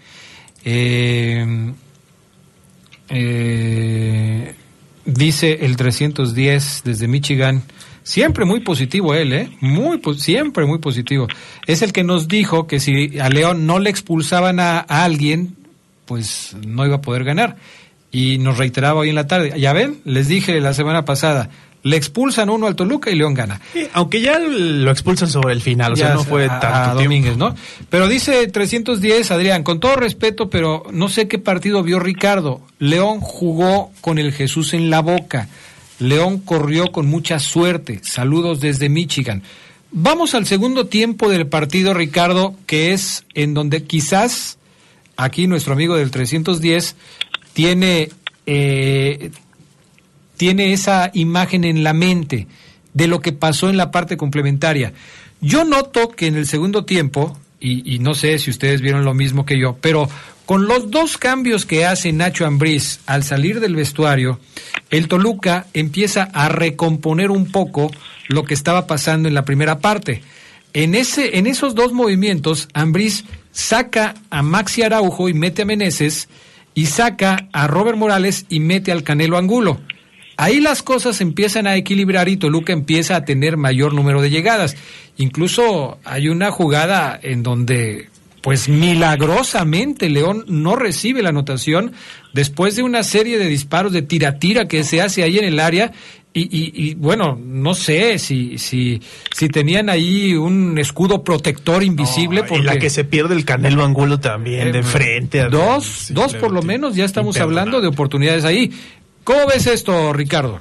Eh, eh, dice el 310 desde Michigan. Siempre muy positivo él, ¿eh? Muy, siempre muy positivo. Es el que nos dijo que si a León no le expulsaban a alguien, pues no iba a poder ganar. Y nos reiteraba hoy en la tarde. Ya ven, les dije la semana pasada, le expulsan uno al Toluca y León gana. Aunque ya lo expulsan sobre el final, o sea, Ya no fue a- tanto a tiempo. Domínguez, ¿no? Pero dice 310, Adrián, con todo respeto, pero no sé qué partido vio Ricardo. León jugó con el Jesús en la boca. León corrió con mucha suerte. Saludos desde Michigan. Vamos al segundo tiempo del partido, Ricardo, que es en donde quizás aquí nuestro amigo del 310 tiene eh, tiene esa imagen en la mente de lo que pasó en la parte complementaria. Yo noto que en el segundo tiempo, y, no sé si ustedes vieron lo mismo que yo, pero con los dos cambios que hace Nacho Ambriz al salir del vestuario, el Toluca empieza a recomponer un poco lo que estaba pasando en la primera parte. En, ese, en esos dos movimientos, Ambriz saca a Maxi Araujo y mete a Meneses, y saca a Robert Morales y mete al Canelo Angulo. Ahí las cosas empiezan a equilibrar y Toluca empieza a tener mayor número de llegadas. Incluso hay una jugada en donde, pues milagrosamente, León no recibe la anotación después de una serie de disparos de tira-tira que se hace ahí en el área. Y, y- y, bueno, no sé si, si, si tenían ahí un escudo protector invisible. Y la que se pierde el Canelo Angulo también, de eh, frente. a- Dos, dos por lo menos, ya estamos hablando de oportunidades ahí. ¿Cómo ves esto, Ricardo?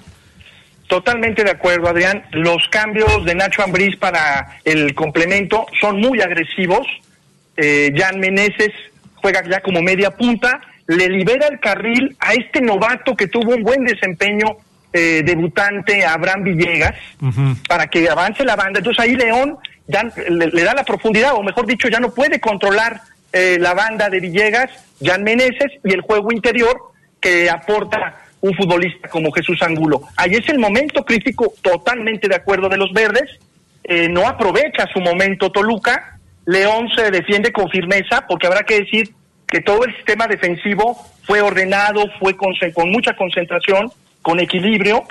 Totalmente de acuerdo, Adrián. Los cambios de Nacho Ambriz para el complemento son muy agresivos. Eh, Jan Meneses juega ya como media punta, le libera el carril a este novato que tuvo un buen desempeño eh, debutante, Abraham Villegas, para que avance la banda. Entonces ahí León ya le, le da la profundidad, o mejor dicho, ya no puede controlar eh, la banda de Villegas, Jan Meneses y el juego interior que aporta un futbolista como Jesús Angulo. Ahí es el momento crítico, totalmente de acuerdo de los verdes. Eh, no aprovecha su momento Toluca. León se defiende con firmeza, porque habrá que decir que todo el sistema defensivo fue ordenado, fue con, con mucha concentración, con equilibrio.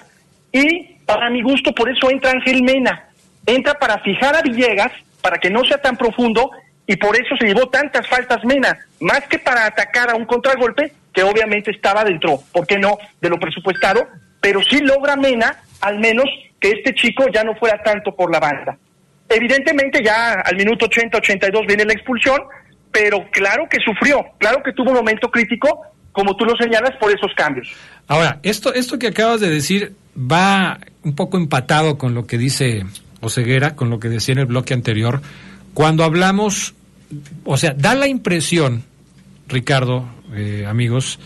Y para mi gusto, por eso entra Ángel Mena. Entra para fijar a Villegas, para que no sea tan profundo, y por eso se llevó tantas faltas Mena, más que para atacar a un contragolpe, que obviamente estaba dentro, ¿por qué no?, de lo presupuestado, pero sí logra Mena, al menos, que este chico ya no fuera tanto por la banda. Evidentemente ya al minuto 80-82 viene la expulsión, pero claro que sufrió, claro que tuvo un momento crítico, como tú lo señalas, por esos cambios. Ahora, esto, esto que acabas de decir va un poco empatado con lo que dice Oseguera, con lo que decía en el bloque anterior. Cuando hablamos, o sea, da la impresión, Ricardo, eh, amigos,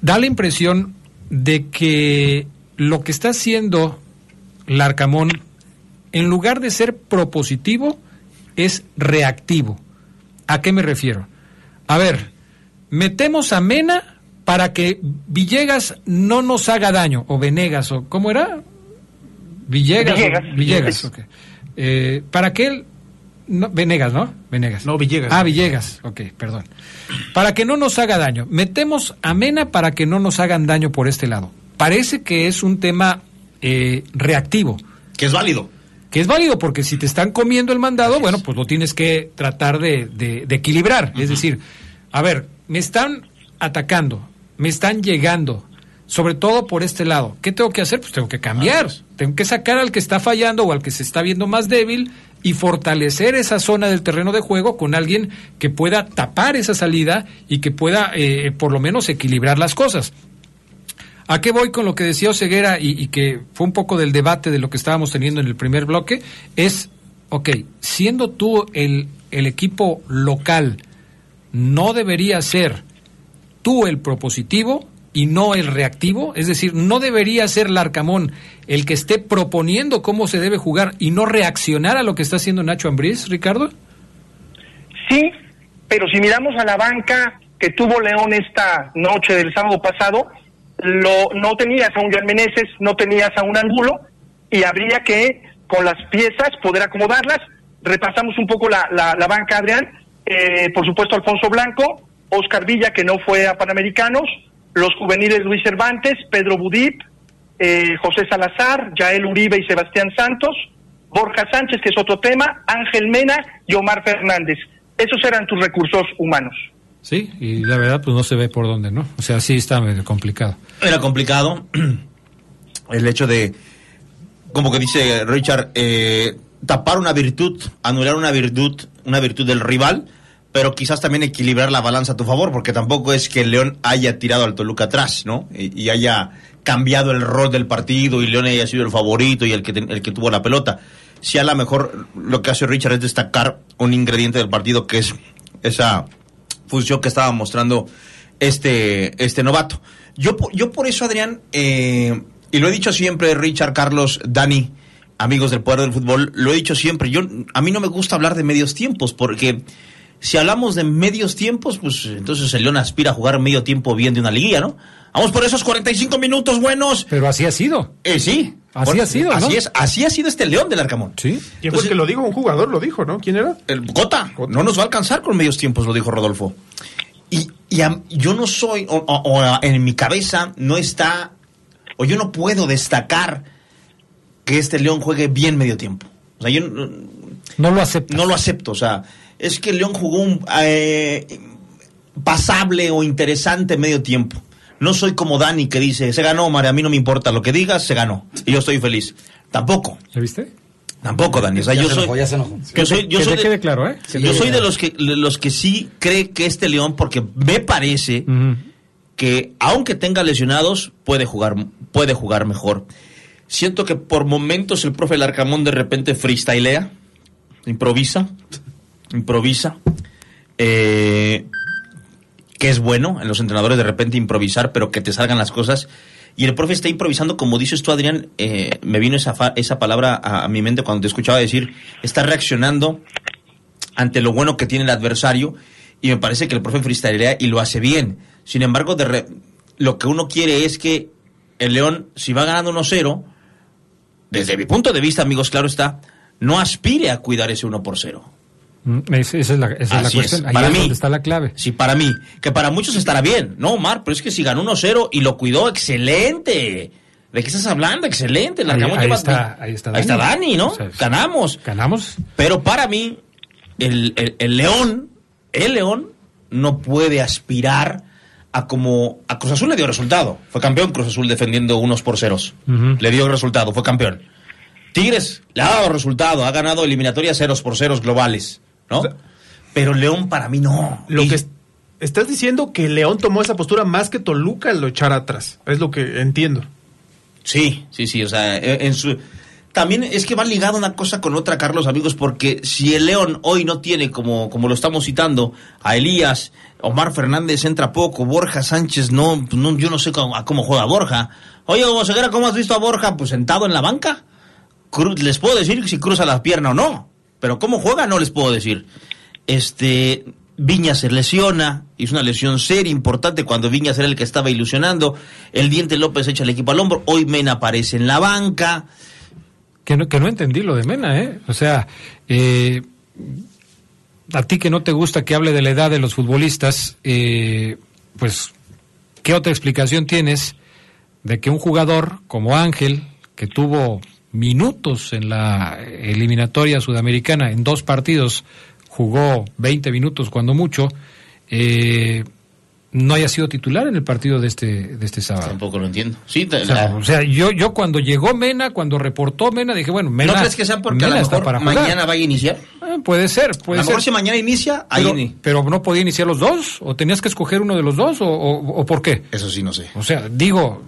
da la impresión de que lo que está haciendo Larcamón, en lugar de ser propositivo, es reactivo. ¿A qué me refiero? A ver, metemos a Mena para que Villegas no nos haga daño, o Venegas, o ¿cómo era? Villegas. o- Villegas. Villegas, ok. Eh, para que él No, Venegas, ¿no? Venegas. No, Villegas. Ah, Villegas. Ok, perdón. Para que no nos haga daño. Metemos a Mena para que no nos hagan daño por este lado. Parece que es un tema eh, reactivo. Que es válido. Que es válido porque si te están comiendo el mandado, bueno, pues lo tienes que tratar de, de- de equilibrar. Es decir, a ver, me están atacando, me están llegando, sobre todo por este lado. ¿Qué tengo que hacer? Pues tengo que cambiar. Tengo que sacar al que está fallando o al que se está viendo más débil y fortalecer esa zona del terreno de juego con alguien que pueda tapar esa salida y que pueda eh, por lo menos equilibrar las cosas. ¿A qué voy con lo que decía Oseguera y, y que fue un poco del debate de lo que estábamos teniendo en el primer bloque? Es, ok, siendo tú el, el equipo local, no debería ser tú el propositivo y no el reactivo, es decir, no debería ser Larcamón el que esté proponiendo cómo se debe jugar y no reaccionar a lo que está haciendo Nacho Ambriz, Ricardo. Sí, pero si miramos a la banca que tuvo León esta noche del sábado pasado, lo, no tenías a un Meneses, no tenías a un Angulo, y habría que, con las piezas, poder acomodarlas. Repasamos un poco la, la, la banca, Adrián. Eh, por supuesto, Alfonso Blanco, Oscar Villa, que no fue a Panamericanos, los juveniles Luis Cervantes, Pedro Budip, eh, José Salazar, Yael Uribe y Sebastián Santos, Borja Sánchez, que es otro tema, Ángel Mena y Omar Fernández. Esos eran tus recursos humanos. Sí, y la verdad pues no se ve por dónde, ¿no? O sea, sí está medio complicado. Era complicado el hecho de, como que dice Richard, eh, tapar una virtud, anular una virtud, una virtud del rival, pero quizás también equilibrar la balanza a tu favor, porque tampoco es que León haya tirado al Toluca atrás, ¿no? Y, haya cambiado el rol del partido y León haya sido el favorito y el que, el que tuvo la pelota. Si a lo mejor lo que hace Richard es destacar un ingrediente del partido que es esa función que estaba mostrando este, este novato. Yo, yo por eso, Adrián, eh, y lo he dicho siempre, Richard, Carlos, Dani, amigos del Poder del Fútbol, lo he dicho siempre, yo, a mí no me gusta hablar de medios tiempos, porque si hablamos de medios tiempos, pues entonces el León aspira a jugar medio tiempo bien de una liguilla, ¿no? Vamos por esos 45 minutos buenos. Pero así ha sido. Eh, sí. Así Por- ha sido, ¿no? Así es, así ha sido este León del Arcamón. Sí. ¿Quién fue el que lo dijo? Un jugador lo dijo, ¿no? ¿Quién era? El Cota, no nos va a alcanzar con medios tiempos, lo dijo Rodolfo. Y, y a- yo no soy, o, o- o en mi cabeza no está, o yo no puedo destacar que este León juegue bien medio tiempo. O sea, yo no, No lo acepto. no lo acepto. O sea, es que el León jugó un eh, pasable o interesante medio tiempo. No soy como Dani que dice, se ganó, Mare, a mí no me importa lo que digas, se ganó. Y yo estoy feliz. Tampoco. ¿Ya viste? Tampoco, Dani. O sea, Ya yo se soy, enojó, ya se enojó. yo soy, yo que soy te de- quede claro, ¿eh? Que yo soy de los que de los que sí cree que este León, porque me parece que aunque tenga lesionados, puede jugar, puede jugar mejor. Siento que por momentos el profe Larcamón de repente freestylea, improvisa, improvisa, eh, que es bueno en los entrenadores de repente improvisar, pero que te salgan las cosas. Y el profe está improvisando, como dices tú, Adrián, eh, me vino esa, fa- esa palabra a, mi mente cuando te escuchaba decir, está reaccionando ante lo bueno que tiene el adversario y me parece que el profe freestylea y lo hace bien. Sin embargo, de re- lo que uno quiere es que el León, si va ganando 1-0, desde mi punto de vista, amigos, claro está, no aspire a cuidar ese 1 por 0. Mm, Esa es la, esa es la Así es, cuestión. Ahí para es mí. donde está la clave. Sí, para mí. Que para muchos estará bien. No, Omar, pero es que si ganó 1-0 y lo cuidó, excelente. ¿De qué estás hablando? Excelente. Ahí, está, ahí está Ahí está Dani, ¿no? O sea, es- Ganamos. Ganamos. Pero para mí, el, el- el León, el León no puede aspirar a como... A Cruz Azul le dio resultado. Fue campeón Cruz Azul defendiendo unos por ceros. Ujú. Le dio resultado, fue campeón. Tigres le ha dado resultado, ha ganado eliminatorias ceros por ceros globales, ¿no? Pero León para mí no. Lo Y- que es- estás diciendo que León tomó esa postura más que Toluca al lo echar atrás. Es lo que entiendo. Sí, sí, sí, o sea, en su... También es que va ligado una cosa con otra, Carlos, amigos, porque si el León hoy no tiene, como, como lo estamos citando, a Elías, Omar Fernández entra poco, Borja Sánchez no, pues no yo no sé cómo, a cómo juega Borja. Oye, Oseguera, ¿cómo has visto a Borja? Pues sentado en la banca. Les puedo decir si cruza la pierna o no, pero cómo juega no les puedo decir. Este, Viña se lesiona, hizo una lesión seria, importante, cuando Viñas era el que estaba ilusionando. El Diente López echa el equipo al hombro. Hoy Mena aparece en la banca. Que no, que no entendí lo de Mena, ¿eh? O sea, eh, a ti que no te gusta que hable de la edad de los futbolistas, eh, pues, ¿qué otra explicación tienes de que un jugador como Ángel, que tuvo minutos en la eliminatoria sudamericana, en dos partidos, jugó 20 minutos cuando mucho, eh, no haya sido titular en el partido de este, de este sábado. Tampoco lo entiendo. Sí, o, sea, o sea, yo, yo cuando llegó Mena, cuando reportó Mena, dije, bueno, Mena. ¿No crees que sea porque Mena a lo mejor mañana vaya a iniciar? Eh, puede ser, puede a lo mejor ser. si mañana inicia, ahí pero, pero, no podía iniciar los dos, o tenías que escoger uno de los dos, o, o, o por qué. Eso sí, no sé. O sea, digo,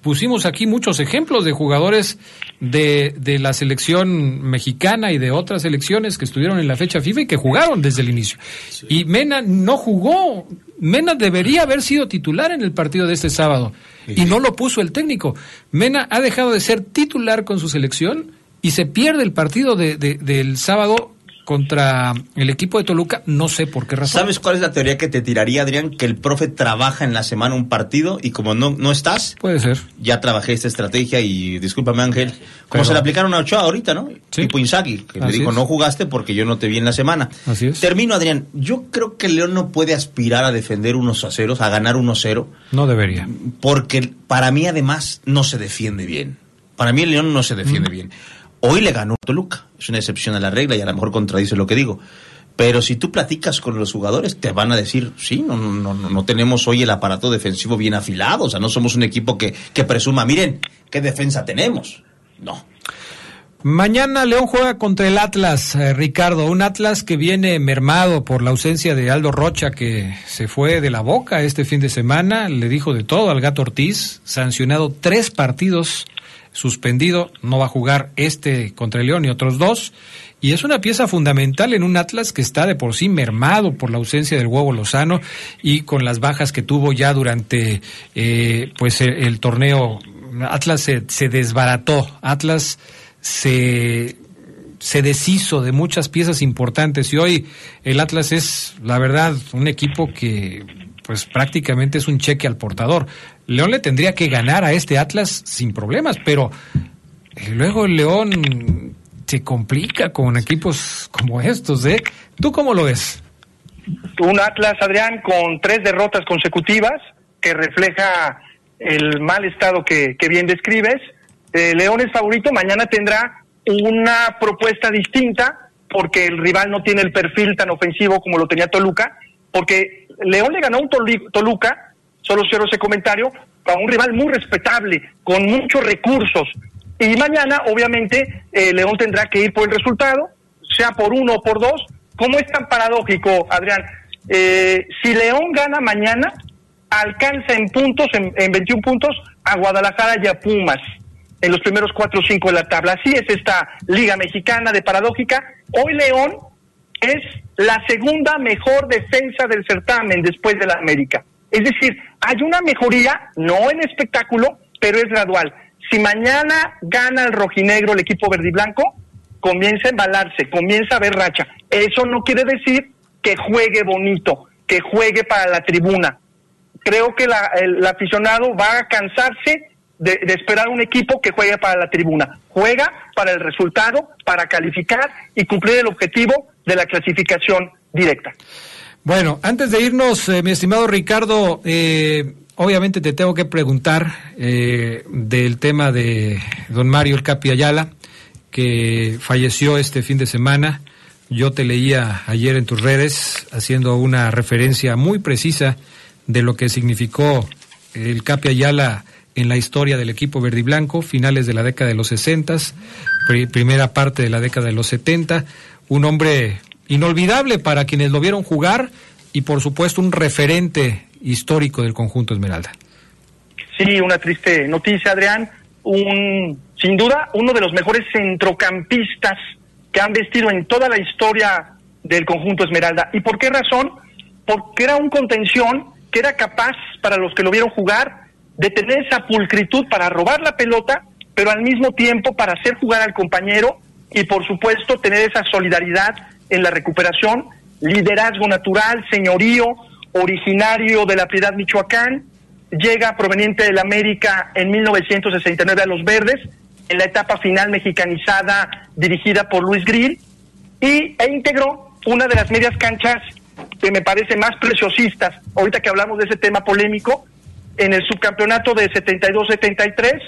pusimos aquí muchos ejemplos de jugadores de, de, la selección mexicana y de otras selecciones que estuvieron en la fecha FIFA y que jugaron desde el inicio. Sí. Y Mena no jugó. Mena debería haber sido titular en el partido de este sábado sí. y no lo puso el técnico. Mena ha dejado de ser titular con su selección y se pierde el partido de, de, del sábado contra el equipo de Toluca, no sé por qué razón. ¿Sabes cuál es la teoría que te tiraría, Adrián? Que el profe trabaja en la semana un partido y como no, no estás... Puede ser. Ya trabajé esta estrategia y, discúlpame Ángel, como Pero, se le aplicaron a Ochoa ahorita, ¿no? Sí. Tipo Inzaghi, que Así le dijo, es. no jugaste porque yo no te vi en la semana. Así es. Termino, Adrián. Yo creo que León no puede aspirar a defender unos a ceros, a ganar 1-0. No debería. Porque para mí, además, no se defiende bien. Para mí, el León no se defiende mm. bien. Hoy le ganó Toluca, es una excepción a la regla y a lo mejor contradice lo que digo. Pero si tú platicas con los jugadores, te van a decir, sí, no, no, no, no tenemos hoy el aparato defensivo bien afilado, o sea, no somos un equipo que, que presuma, miren, qué defensa tenemos. No. Mañana León juega contra el Atlas, eh, Ricardo, un Atlas que viene mermado por la ausencia de Aldo Rocha, que se fue de la boca este fin de semana, le dijo de todo al gato Ortiz, sancionado tres partidos suspendido, no va a jugar este contra el León y otros dos. Y es una pieza fundamental en un Atlas que está de por sí mermado por la ausencia del huevo Lozano y con las bajas que tuvo ya durante eh, pues el, torneo. Atlas se, se desbarató, Atlas se, se deshizo de muchas piezas importantes y hoy el Atlas es, la verdad, un equipo que pues prácticamente es un cheque al portador. León le tendría que ganar a este Atlas sin problemas, pero eh, luego León se complica con equipos como estos, ¿eh? ¿Tú cómo lo ves? Un Atlas, Adrián, con tres derrotas consecutivas, que refleja el mal estado que, que bien describes. Eh, León es favorito, mañana tendrá una propuesta distinta, porque el rival no tiene el perfil tan ofensivo como lo tenía Toluca, porque León le ganó a un Toluca, solo cierro ese comentario, a un rival muy respetable, con muchos recursos. Y mañana, obviamente, eh, León tendrá que ir por el resultado, sea por uno o por dos. ¿Cómo es tan paradójico, Adrián? Eh, si León gana mañana, alcanza en puntos, en, en 21 puntos, a Guadalajara y a Pumas en los primeros cuatro o cinco de la tabla. Así es esta Liga Mexicana de Paradójica. Hoy León es la segunda mejor defensa del certamen después de la América. Es decir, hay una mejoría, no en espectáculo, pero es gradual. Si mañana gana el rojinegro, el equipo verde y blanco, comienza a embalarse, comienza a ver racha. Eso no quiere decir que juegue bonito, que juegue para la tribuna. Creo que la, el, aficionado va a cansarse de, de, esperar un equipo que juegue para la tribuna. Juega para el resultado, para calificar y cumplir el objetivo de la clasificación directa. Bueno, antes de irnos, eh, mi estimado Ricardo, eh, obviamente te tengo que preguntar eh, del tema de don Mario El Capi Ayala, que falleció este fin de semana. Yo te leía ayer en tus redes haciendo una referencia muy precisa de lo que significó el Capi Ayala en la historia del equipo verde y blanco, finales de la década de los 60, primera parte de la década de los 70, un hombre inolvidable para quienes lo vieron jugar y por supuesto un referente histórico del conjunto Esmeralda. Sí, una triste noticia, Adrián. Un, sin duda, uno de los mejores centrocampistas que han vestido en toda la historia del conjunto Esmeralda. ¿Y por qué razón? Porque era un contención que era capaz, para los que lo vieron jugar, de tener esa pulcritud para robar la pelota, pero al mismo tiempo para hacer jugar al compañero y por supuesto tener esa solidaridad en la recuperación, liderazgo natural, señorío, originario de la Piedad Michoacán, llega proveniente de la América en 1969 a Los Verdes, en la etapa final mexicanizada dirigida por Luis Grill, y, e integró una de las medias canchas que me parece más preciosistas, ahorita que hablamos de ese tema polémico, en el subcampeonato de 72-73,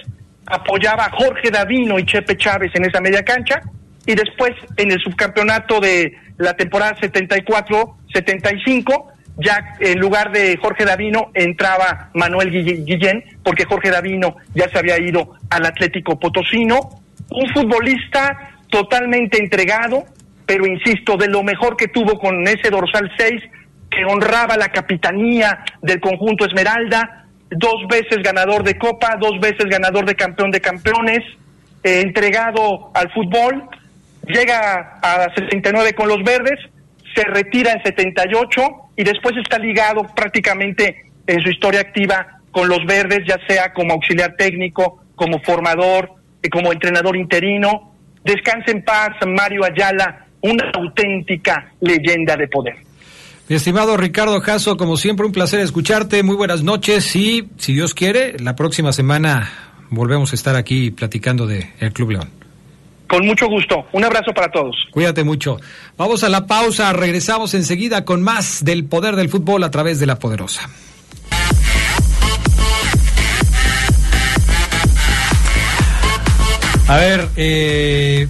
apoyaba a Jorge Davino y Chepe Chávez en esa media cancha, y después en el subcampeonato de la temporada 74-75, ya en lugar de Jorge Davino entraba Manuel Guillén, porque Jorge Davino ya se había ido al Atlético Potosino, un futbolista totalmente entregado, pero insisto, de lo mejor que tuvo con ese dorsal 6, que honraba la capitanía del conjunto Esmeralda, dos veces ganador de Copa, dos veces ganador de campeón de campeones, eh, entregado al fútbol, llega a 69 con los verdes, se retira en 78 y después está ligado prácticamente en su historia activa con los verdes, ya sea como auxiliar técnico, como formador, eh, como entrenador interino. Descansa en paz, Mario Ayala, una auténtica leyenda de poder. Estimado Ricardo Jasso, como siempre, un placer escucharte. Muy buenas noches y, si Dios quiere, la próxima semana volvemos a estar aquí platicando de el Club León. Con mucho gusto. Un abrazo para todos. Cuídate mucho. Vamos a la pausa, regresamos enseguida con más del poder del fútbol a través de la poderosa. A ver, eh,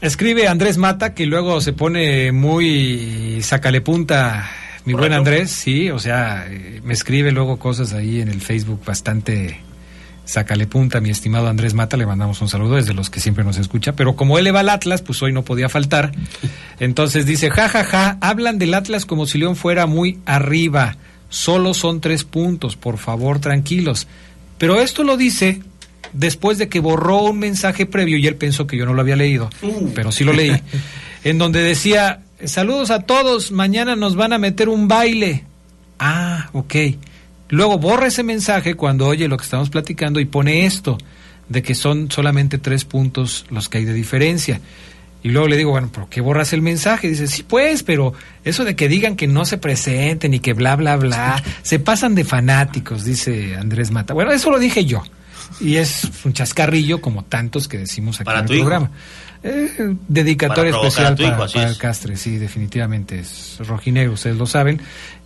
escribe Andrés Mata, que luego se pone muy sacale punta, mi buen Andrés, sí, o sea, eh, me escribe luego cosas ahí en el Facebook bastante sacale punta, mi estimado Andrés Mata, le mandamos un saludo, es de los que siempre nos escucha, pero como él le va al Atlas, pues hoy no podía faltar. Entonces dice, ja, ja, ja, hablan del Atlas como si León fuera muy arriba, solo son tres puntos, por favor, tranquilos. Pero esto lo dice después de que borró un mensaje previo y él pensó que yo no lo había leído, pero sí lo leí, en donde decía, saludos a todos, mañana nos van a meter un baile. Ah, ok. Luego borra ese mensaje cuando oye lo que estamos platicando y pone esto, de que son solamente tres puntos los que hay de diferencia. Y luego le digo, bueno, ¿por qué borras el mensaje? Dice, sí, pues, pero eso de que digan que no se presenten y que bla, bla, bla, se pasan de fanáticos, dice Andrés Mata. Bueno, eso lo dije yo. Y es un chascarrillo como tantos que decimos aquí Para en el hijo. Eh, dedicatoria Para especial a tu hijo, para, así para es. el Castre, sí, definitivamente es rojinegro, ustedes lo saben.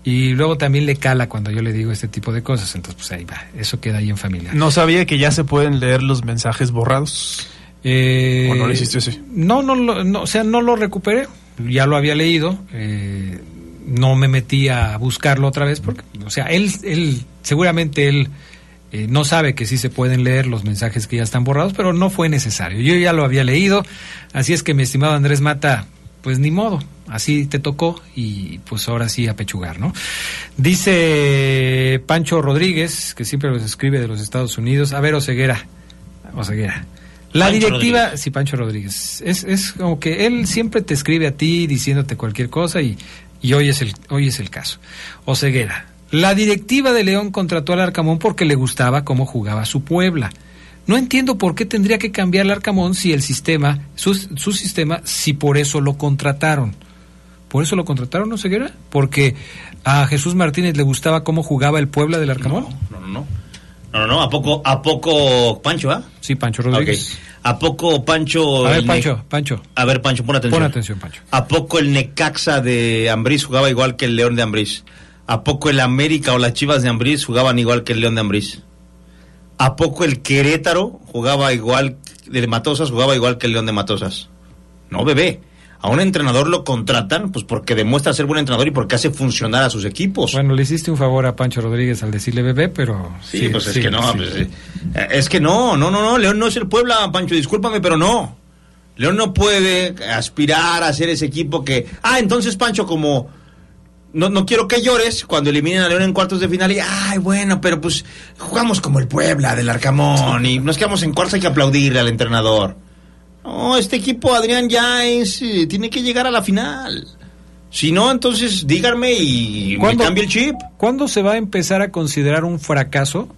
Y luego también le cala cuando yo le digo este tipo de cosas, entonces pues ahí va, eso queda ahí en familia. No sabía que ya se pueden leer los mensajes borrados. Eh, ¿O no lo hiciste así? No, no, o sea, no lo recuperé, ya lo había leído, eh, no me metí a buscarlo otra vez porque, o sea, él, él seguramente él eh, no sabe que sí se pueden leer los mensajes que ya están borrados, pero no fue necesario. Yo ya lo había leído, así es que mi estimado Andrés Mata, pues ni modo, así te tocó y pues ahora sí a pechugar, ¿no? Dice Pancho Rodríguez, que siempre los escribe de los Estados Unidos, a ver, Oseguera, Oseguera. La Pancho directiva, Rodríguez. sí, Pancho Rodríguez, es, es como que él siempre te escribe a ti diciéndote cualquier cosa y, y hoy, es el, hoy es el caso. Oseguera, la directiva de León contrató al Arcamón porque le gustaba cómo jugaba su Puebla. No entiendo por qué tendría que cambiar el Arcamón si el sistema, su, su sistema, si por eso lo contrataron. ¿Por eso lo contrataron, no Ceguera? Porque a Jesús Martínez le gustaba cómo jugaba el Puebla del Arcamón. No, no, no. No, no, no. ¿A poco, a poco Pancho, ah? Sí, Pancho Rodríguez. ¿A poco Pancho... A ver, Ne- Pancho, Pancho. A ver, Pancho, pon atención. Pon atención, Pancho. ¿A poco el Necaxa de Ambriz jugaba igual que el León de Ambriz? ¿A poco el América o las Chivas de Ambriz jugaban igual que el León de Ambriz? ¿A poco el Querétaro jugaba igual, de Matosas jugaba igual que el León de Matosas? No, bebé. A un entrenador lo contratan pues porque demuestra ser buen entrenador y porque hace funcionar a sus equipos. Bueno, le hiciste un favor a Pancho Rodríguez al decirle bebé, pero... Sí, pues es sí, que no, sí. pues, eh, es que no, no, no, no, León no es el Puebla, Pancho, discúlpame, pero no. León no puede aspirar a ser ese equipo que, ah, entonces Pancho, como no, no quiero que llores cuando eliminen a León en cuartos de final y, ay, bueno, pero pues jugamos como el Puebla del Arcamón y nos quedamos en cuartos, hay que aplaudirle al entrenador. No, este equipo, Adrián, ya es, eh, tiene que llegar a la final. Si no, entonces díganme y me ¿Cuándo- cambio el chip. ¿Cuándo se va a empezar a considerar un fracaso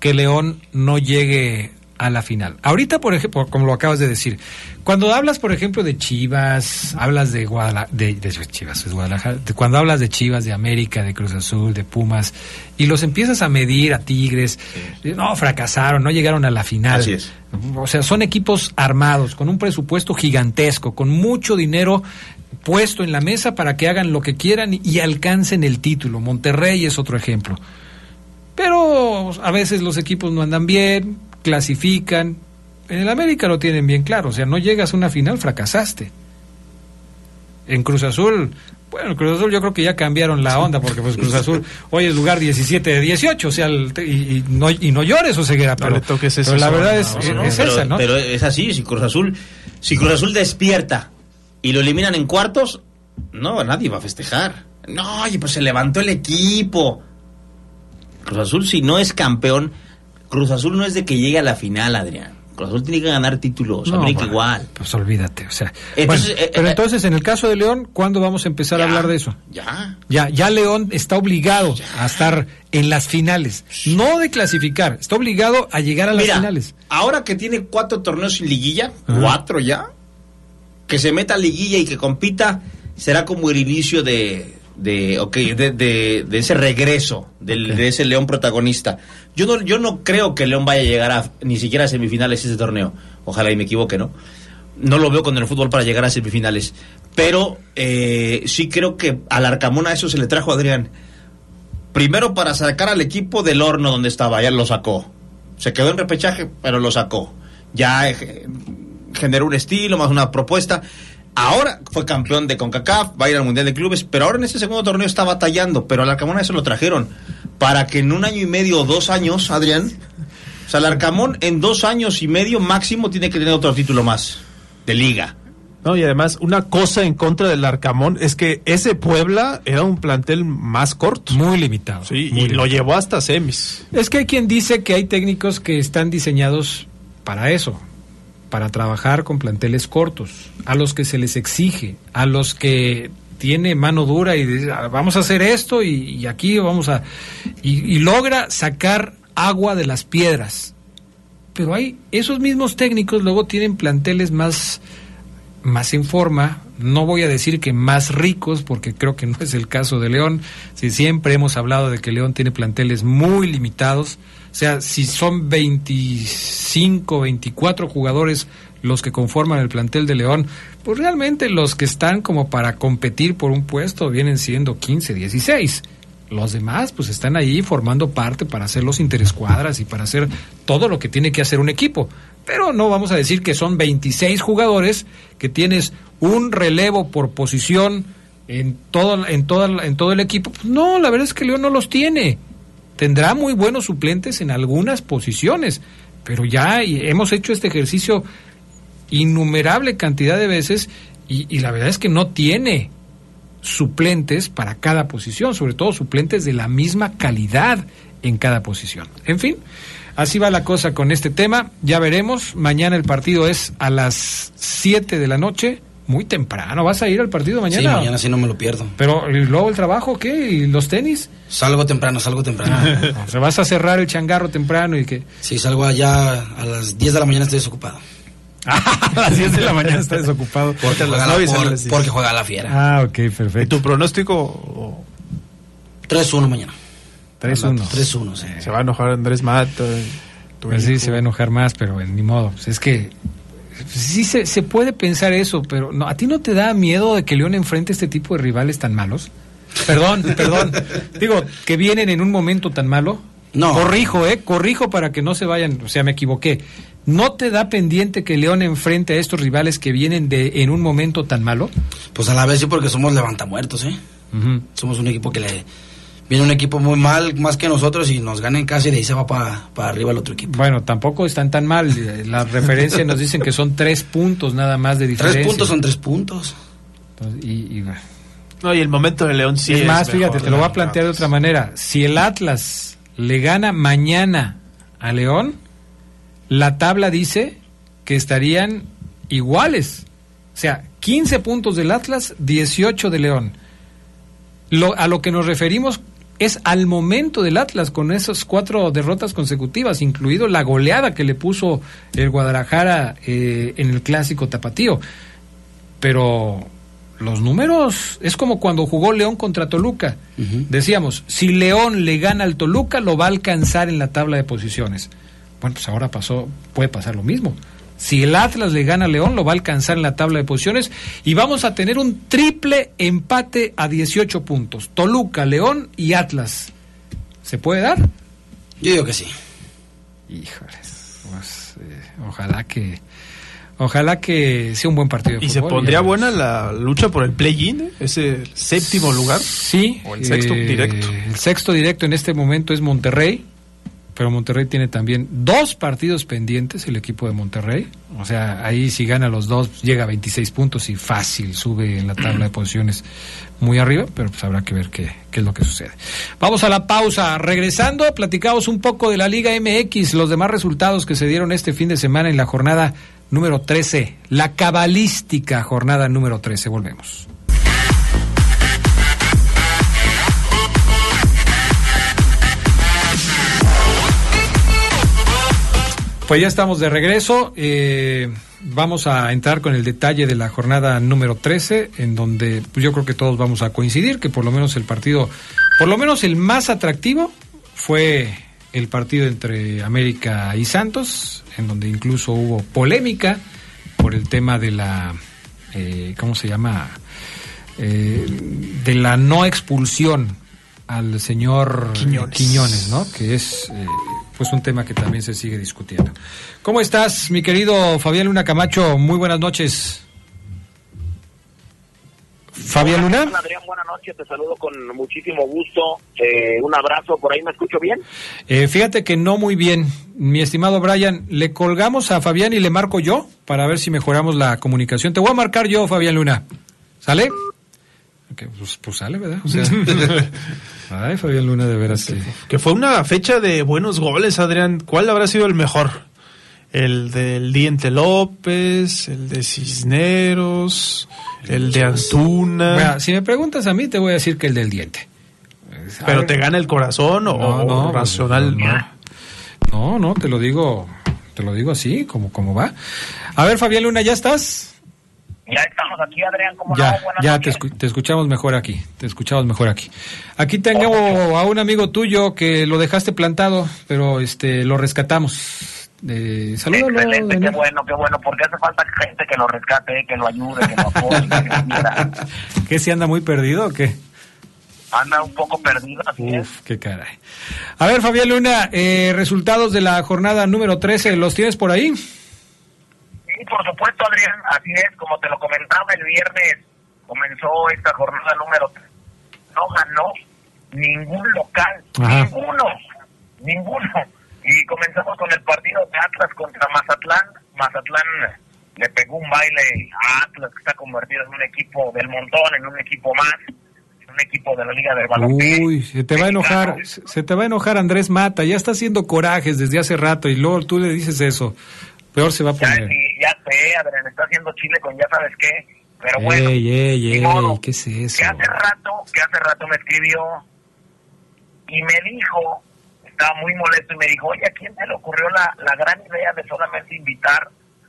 que León no llegue a la final. Ahorita, por ejemplo, como lo acabas de decir, cuando hablas, por ejemplo, de Chivas, hablas de Guadalajara, de, de Chivas, es Guadalajara, de- cuando hablas de Chivas, de América, de Cruz Azul, de Pumas, y los empiezas a medir a Tigres, no, fracasaron, no llegaron a la final. Así es. O sea, son equipos armados, con un presupuesto gigantesco, con mucho dinero puesto en la mesa para que hagan lo que quieran y alcancen el título. Monterrey es otro ejemplo. Pero a veces los equipos no andan bien, clasifican. En el América lo tienen bien claro, o sea, no llegas a una final, fracasaste. En Cruz Azul, bueno, Cruz Azul yo creo que ya cambiaron la onda, porque pues Cruz Azul hoy es lugar 17 de 18, o sea, el- y, y no, y no llores, o ceguera, pero, le toques pero esa la verdad es, no, es- no, es pero, esa, ¿no? pero es así, si Cruz Azul, si Cruz Azul despierta y lo eliminan en cuartos, no, nadie va a festejar. No, oye, pues se levantó el equipo. Cruz Azul, si no es campeón, Cruz Azul no es de que llegue a la final, Adrián. Cruz Azul tiene que ganar títulos, No, América bueno, igual. Pues olvídate, o sea. Entonces, bueno, eh, pero eh, entonces, en el caso de León, ¿cuándo vamos a empezar a hablar de eso? Ya. Ya, ya León está obligado a estar en las finales, no de clasificar, está obligado a llegar a las Mira, finales. ahora que tiene cuatro torneos sin liguilla, cuatro ya, que se meta a liguilla y que compita, será como el inicio de, de, ok, de, de- de ese regreso, del- de ese León protagonista. Yo no, yo no creo que León vaya a llegar a ni siquiera a semifinales ese torneo. Ojalá y me equivoque, ¿no? No lo veo con el fútbol para llegar a semifinales. Pero eh, sí creo que al Arcamón a eso se le trajo Adrián. Primero para sacar al equipo del horno donde estaba, ya lo sacó. Se quedó en repechaje, pero lo sacó. Ya eh, generó un estilo, más una propuesta. Ahora fue campeón de CONCACAF, va a ir al Mundial de Clubes, pero ahora en ese segundo torneo está batallando, pero al Arcamón a eso lo trajeron. Para que en un año y medio o dos años, Adrián, o sea, el Arcamón en dos años y medio máximo tiene que tener otro título más de liga. No, y además, una cosa en contra del Arcamón es que ese Puebla era un plantel más corto. Muy limitado. Sí, muy y lo llevó hasta semis. Es que hay quien dice que hay técnicos que están diseñados para eso, para trabajar con planteles cortos, a los que se les exige, a los que tiene mano dura y dice, "Ah, vamos a hacer esto y, aquí vamos a... Y, logra sacar agua de las piedras. Pero hay esos mismos técnicos luego tienen planteles más más en forma, no voy a decir que más ricos, porque creo que no es el caso de León, si siempre hemos hablado de que León tiene planteles muy limitados, sea, si son 25, 24 jugadores los que conforman el plantel de León, pues realmente los que están como para competir por un puesto vienen siendo 15, 16. Los demás pues están ahí formando parte para hacer los interescuadras y para hacer todo lo que tiene que hacer un equipo. Pero no vamos a decir que son 26 jugadores, que tienes un relevo por posición en todo, en toda, en todo el equipo. Pues no, la verdad es que León no los tiene. Tendrá muy buenos suplentes en algunas posiciones, pero ya hemos hecho este ejercicio innumerable cantidad de veces y, y la verdad es que no tiene suplentes para cada posición, sobre todo suplentes de la misma calidad en cada posición. En fin, así va la cosa con este tema, ya veremos, mañana el partido es a las 7 de la noche, muy temprano, ¿vas a ir al partido mañana? Sí, mañana sí no me lo pierdo. Pero ¿y luego el trabajo qué? ¿Y los tenis? Salgo temprano, salgo temprano. o sea, vas a cerrar el changarro temprano y que... Sí, salgo allá a las 10 de la mañana estoy desocupado. a las 10 de la mañana está desocupado. Porque juega, la, y por- porque juega la fiera. Ah, ok, ¿Y perfecto. tu pronóstico? 3-1 mañana. 3-1. 3-1, sí. Se va a enojar Andrés Mato. tu Pues sí, se va a enojar más, pero ni modo. Pues es que sí se, se puede pensar eso, pero no, ¿a ti no te da miedo de que León enfrente este tipo de rivales tan malos? Perdón, perdón. Digo, que vienen en un momento tan malo. No. Corrijo, ¿eh? Corrijo para que no se vayan, o sea, me equivoqué. ¿No te da pendiente que León enfrente a estos rivales que vienen de en un momento tan malo? Pues a la vez sí porque somos levantamuertos, ¿eh? Somos un equipo que le... Viene un equipo muy mal, más que nosotros, y nos ganan casi y de ahí se va para arriba el otro equipo. Bueno, tampoco están tan mal. Las referencias nos dicen que son tres puntos nada más de diferencia. Tres puntos son tres puntos. Entonces, y- y, bueno. No, y el momento de León sí es es más, mejor, fíjate, te lo voy a plantear de otra manera. Si el Atlas le gana mañana a León, la tabla dice que estarían iguales. O sea, 15 puntos del Atlas, 18 de León. Lo, a lo que nos referimos es al momento del Atlas con esas cuatro derrotas consecutivas, incluido la goleada que le puso el Guadalajara eh, en el clásico tapatío. Pero los números es como cuando jugó León contra Toluca. Decíamos, si León le gana al Toluca, lo va a alcanzar en la tabla de posiciones. Bueno, pues ahora pasó, puede pasar lo mismo. Si el Atlas le gana a León, lo va a alcanzar en la tabla de posiciones y vamos a tener un triple empate a 18 puntos. Toluca, León y Atlas. ¿Se puede dar? Yo digo que sí. Híjoles, pues, eh, ojalá que ojalá que sea un buen partido. De ¿Y se pondría buena la lucha por el play-in? ¿Ese séptimo lugar? Sí. ¿O el sexto eh, directo? El sexto directo en este momento es Monterrey pero Monterrey tiene también dos partidos pendientes, el equipo de Monterrey. O sea, ahí si gana los dos, llega a 26 puntos y fácil sube en la tabla de posiciones muy arriba, pero pues habrá que ver qué, qué es lo que sucede. Vamos a la pausa. Regresando, platicamos un poco de la Liga MX, los demás resultados que se dieron este fin de semana en la jornada número 13, la cabalística jornada número 13. Volvemos. Pues ya estamos de regreso. Eh, vamos a entrar con el detalle de la jornada número 13, en donde pues, yo creo que todos vamos a coincidir que por lo menos el partido, por lo menos el más atractivo fue el partido entre América y Santos, en donde incluso hubo polémica por el tema de la, eh, ¿cómo se llama? Eh, de la no expulsión al señor Quiñones, Quiñones ¿no? Que es pues un tema que también se sigue discutiendo. ¿Cómo estás, mi querido Fabián Luna Camacho? Muy buenas noches. Fabián Luna. Adrián, buenas noches, te saludo con muchísimo gusto. Eh, un abrazo, ¿por ahí me escucho bien? Eh, fíjate que no muy bien, mi estimado Brian. Le colgamos a Fabián y le marco yo para ver si mejoramos la comunicación. Te voy a marcar yo, Fabián Luna. ¿Sale? Ok, pues, pues sale, ¿verdad? O sea, ay, Fabián Luna, de veras que... Que fue una fecha de buenos goles, Adrián. ¿Cuál habrá sido el mejor? ¿El del Diente López? ¿El de Cisneros? ¿El de Antuna? Si me preguntas a mí, te voy a decir que el del diente. ¿Pero te gana el corazón o, No, no, o racional? no. No, no, te lo digo, te lo digo así, como, como va. A ver, Fabián Luna, ¿ya estás? Ya estamos aquí, Adrián, ¿cómo Ya, no? Ya te, escu- te escuchamos mejor aquí, te escuchamos mejor aquí. Aquí tengo a un amigo tuyo que lo dejaste plantado, pero este lo rescatamos. Eh, salúdalo, Excelente, qué bueno, qué bueno, porque hace falta gente que lo rescate, que lo ayude, que lo apoye, que lo quiera. ¿Qué si anda muy perdido o qué? Anda un poco perdido, así es. Uf, qué caray. A ver, Fabián Luna, eh, resultados de la jornada número 13, ¿los tienes por ahí? Sí, por supuesto, Adrián, así es, como te lo comentaba el viernes, comenzó esta jornada número 3. No ganó ningún local, Ajá. ninguno, ninguno. Y comenzamos con el partido de Atlas contra Mazatlán. Mazatlán le pegó un baile a Atlas, que está convertido en un equipo del montón, en un equipo más, en un equipo de la Liga del Balompié. Uy, se te va a enojar, se se te va a enojar Andrés Mata, ya está haciendo corajes desde hace rato y luego tú le dices eso. Peor se va a Ya, poner. sí, ya sé, Adrián, está haciendo Chile con ya sabes qué. Pero bueno, Ey, ey, ey, modo. ¿qué es eso? que hace rato, que hace rato me escribió y me dijo, estaba muy molesto y me dijo, oye, ¿a quién se le ocurrió la, la gran idea de solamente invitar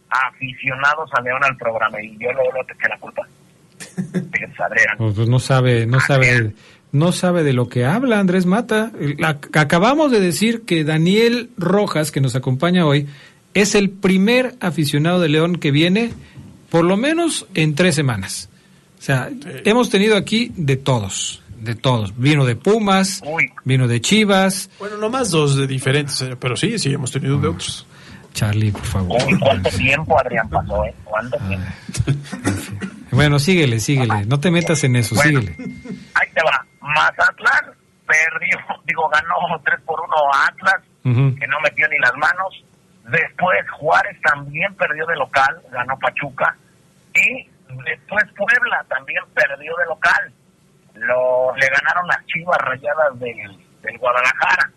a aficionados a León al programa? Y yo luego te eché la culpa. Pues. Pues, pues no sabe, no sabe, no sabe de lo que habla Andrés Mata. La- acabamos de decir que Daniel Rojas, que nos acompaña hoy, es el primer aficionado de León que viene, por lo menos en tres semanas. O sea, hemos tenido aquí de todos, de todos. Vino de Pumas, vino de Chivas. Bueno, nomás dos de diferentes, eh, pero sí, sí, hemos tenido de otros. Charlie, por favor. Uy, ¿cuánto tiempo, Adrián, pasó, eh? ¿Cuánto tiempo? Bueno, síguele, síguele. No te metas en eso, síguele. Ahí te va. Mazatlán perdió, digo, ganó 3 por 1 a Atlas, que no metió ni las manos. Después Juárez también perdió de local, ganó Pachuca. Y después Puebla también perdió de local. Lo, le ganaron las chivas rayadas del, Guadalajara,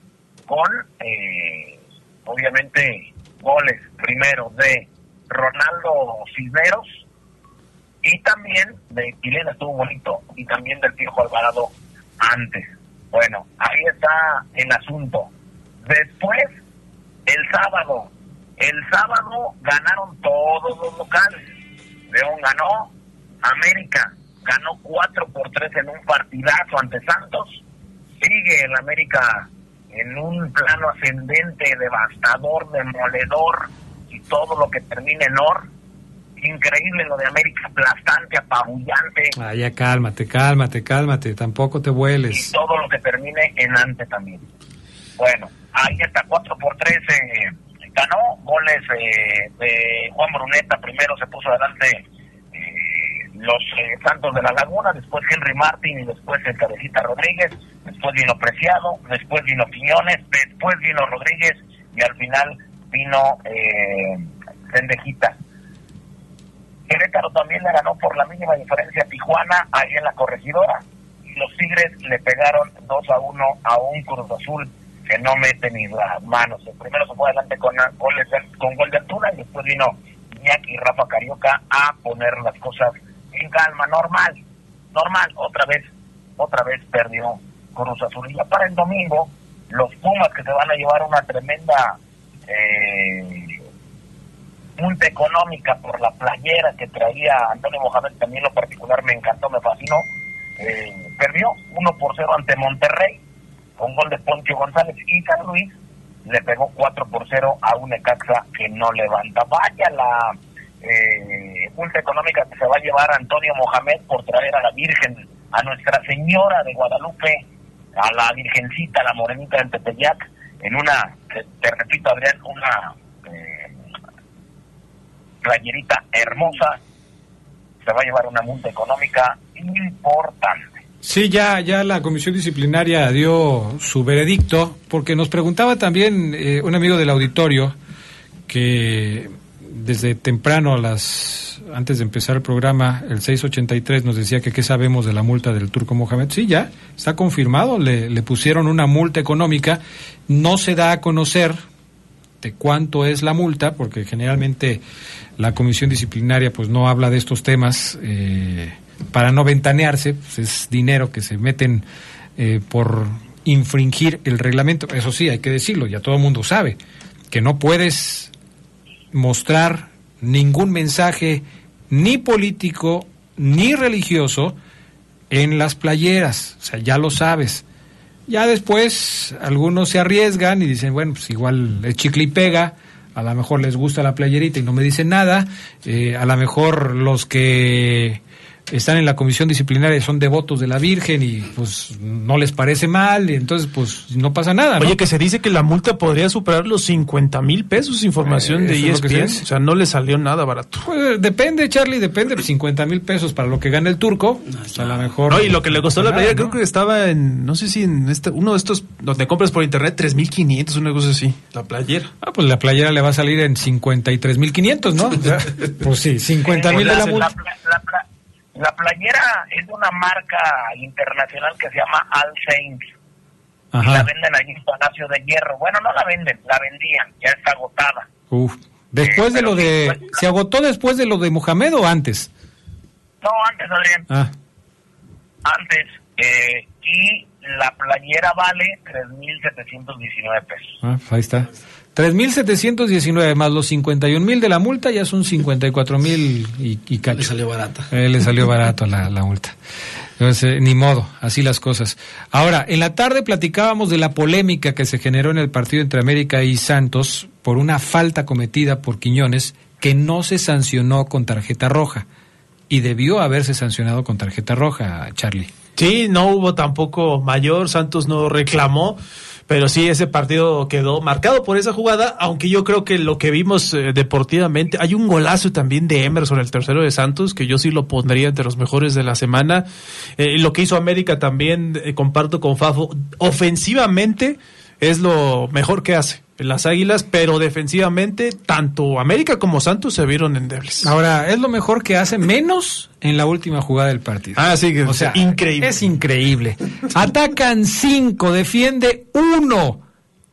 con eh, obviamente goles primero de Ronaldo Cisneros y también de Quilena estuvo bonito y también del Piojo Alvarado antes. Bueno, ahí está el asunto. Después, el sábado, el sábado ganaron todos los locales. León ganó, América ganó 4 por 3 en un partidazo ante Santos. Sigue el América en un plano ascendente, devastador, demoledor y todo lo que termine en or. Increíble lo de América, aplastante, apabullante. Ah, ya cálmate, cálmate, cálmate, tampoco te vueles. Y todo lo que termine en ante también. Bueno, ahí está 4 por 3 eh, ganó, goles eh, de Juan Bruneta, primero se puso adelante eh, los eh, Santos de la Laguna, después Henry Martin y después el Cabecita Rodríguez, después vino Preciado, después vino Piñones, después vino Rodríguez y al final vino eh, Sendejita. Querétaro también le ganó por la mínima diferencia a Tijuana, ahí en la corregidora. Y los Tigres le pegaron 2 a 1 a un Cruz Azul que no mete ni las manos. Primero se fue adelante con, de- con gol de Antuna y después vino Iñaki y Rafa Carioca a poner las cosas en calma, normal, normal, otra vez, otra vez perdió Cruz Azul. Y ya para el domingo, los Pumas que se van a llevar una tremenda eh, multa económica por la playera que traía Antonio Mohamed, también lo particular me encantó, me fascinó, eh, perdió 1 por 0 ante Monterrey, con gol de Poncho González y San Luis le pegó 4 por 0 a un Necaxa que no levanta. Vaya la eh, multa económica que se va a llevar Antonio Mohamed por traer a la Virgen, a Nuestra Señora de Guadalupe, a la Virgencita, la Morenita del Tepeyac, en una, te, te repito Adrián, una eh, playerita hermosa, se va a llevar una multa económica importante. Sí, ya, ya la comisión disciplinaria dio su veredicto, porque nos preguntaba también eh, un amigo del auditorio que desde temprano a las antes de empezar el programa, el 683 nos decía que qué sabemos de la multa del Turco Mohamed. Sí, ya está confirmado, le, le pusieron una multa económica, no se da a conocer de cuánto es la multa, porque generalmente la comisión disciplinaria pues no habla de estos temas eh, para no ventanearse, pues es dinero que se meten eh, por infringir el reglamento. Eso sí, hay que decirlo, ya todo el mundo sabe, que no puedes mostrar ningún mensaje ni político ni religioso en las playeras, o sea, ya lo sabes. Ya después algunos se arriesgan y dicen, bueno, pues igual es chicle y pega, a lo mejor les gusta la playerita y no me dicen nada, eh, a lo mejor los que están en la comisión disciplinaria son devotos de la Virgen y pues no les parece mal y entonces pues no pasa nada. ¿no? Oye, que se dice que la multa podría superar los 50 mil pesos, información Eh, de eso es lo que se ESPN. O sea, no le salió nada barato. Pues, depende, Charlie, depende. 50 mil pesos para lo que gana el turco. pues, a lo mejor. No, y lo que le costó la ¿no? creo que estaba en, no sé si en este, uno de estos donde compras por internet, 3.500, una cosa así. La playera. Ah, pues la playera le va a salir en 53.500, ¿no? O sea, pues sí, 50 mil de la la, multa. la pla- la playera es de una marca internacional que se llama All Saints. Y la venden allí en Palacio de Hierro. Bueno, no la venden, la vendían, ya está agotada. Uf. Después de lo de. ¿Se agotó después de lo de Mohamed o antes? No, antes, Adrián, Ah, antes. Eh, y la playera vale 3.719 pesos. ah, pues ahí está. 3.719 más los 51.000 de la multa ya son 54.000 y, y cacho. Le salió barata. le salió barato la, la multa. Entonces, eh, ni modo, así las cosas. Ahora, en la tarde platicábamos de la polémica que se generó en el partido entre América y Santos por una falta cometida por Quiñones que no se sancionó con tarjeta roja. Y debió haberse sancionado con tarjeta roja, Charlie. Sí, no hubo tampoco mayor, Santos no reclamó, pero sí ese partido quedó marcado por esa jugada, aunque yo creo que lo que vimos eh, deportivamente, hay un golazo también de Emerson, el tercero de Santos, que yo sí lo pondría entre los mejores de la semana. Eh, lo que hizo América también, eh, comparto con Fafo, ofensivamente es lo mejor que hace las Águilas, pero defensivamente tanto América como Santos se vieron endebles. Ahora, es lo mejor que hace menos en la última jugada del partido. Ah, sí, que O sea, increíble. Es increíble. Atacan cinco, defiende uno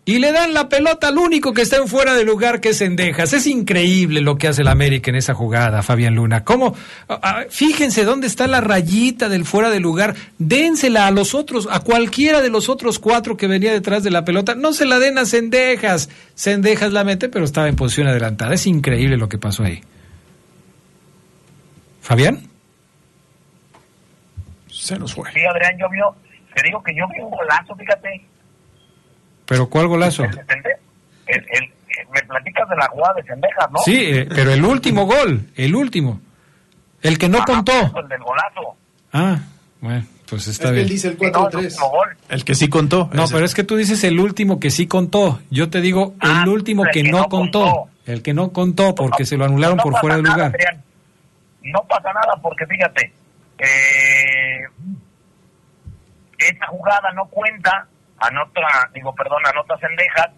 y le dan la pelota al único que está en fuera de lugar, que es Sendejas. Es increíble lo que hace el América en esa jugada, Fabián Luna. ¿Cómo? Ah, ah, fíjense dónde está la rayita del fuera de lugar. Dénsela a los otros, a cualquiera de los otros cuatro que venía detrás de la pelota. No se la den a Sendejas. Sendejas la mete, pero estaba en posición adelantada. Es increíble lo que pasó ahí. Fabián. Se nos fue. Sí, Adrián, yo vio, te digo que yo vi un golazo, fíjate. ¿Pero cuál golazo? El, el- el- me platicas de la jugada de Sendejas, ¿no? Sí, eh, pero el último gol, el último. El que no contó. El del golazo. Ah, bueno, pues está Es bien. él dice el Sí, no, el último gol. El que sí contó. No, ese. pero es que tú dices el último que sí contó. Yo te digo Ah, el último el que, que no, no contó. contó. El que no contó porque se lo anularon No por fuera de lugar. Adrián. No pasa nada porque fíjate, eh, esa jugada no cuenta, anota, digo, perdón, anota Sendejas,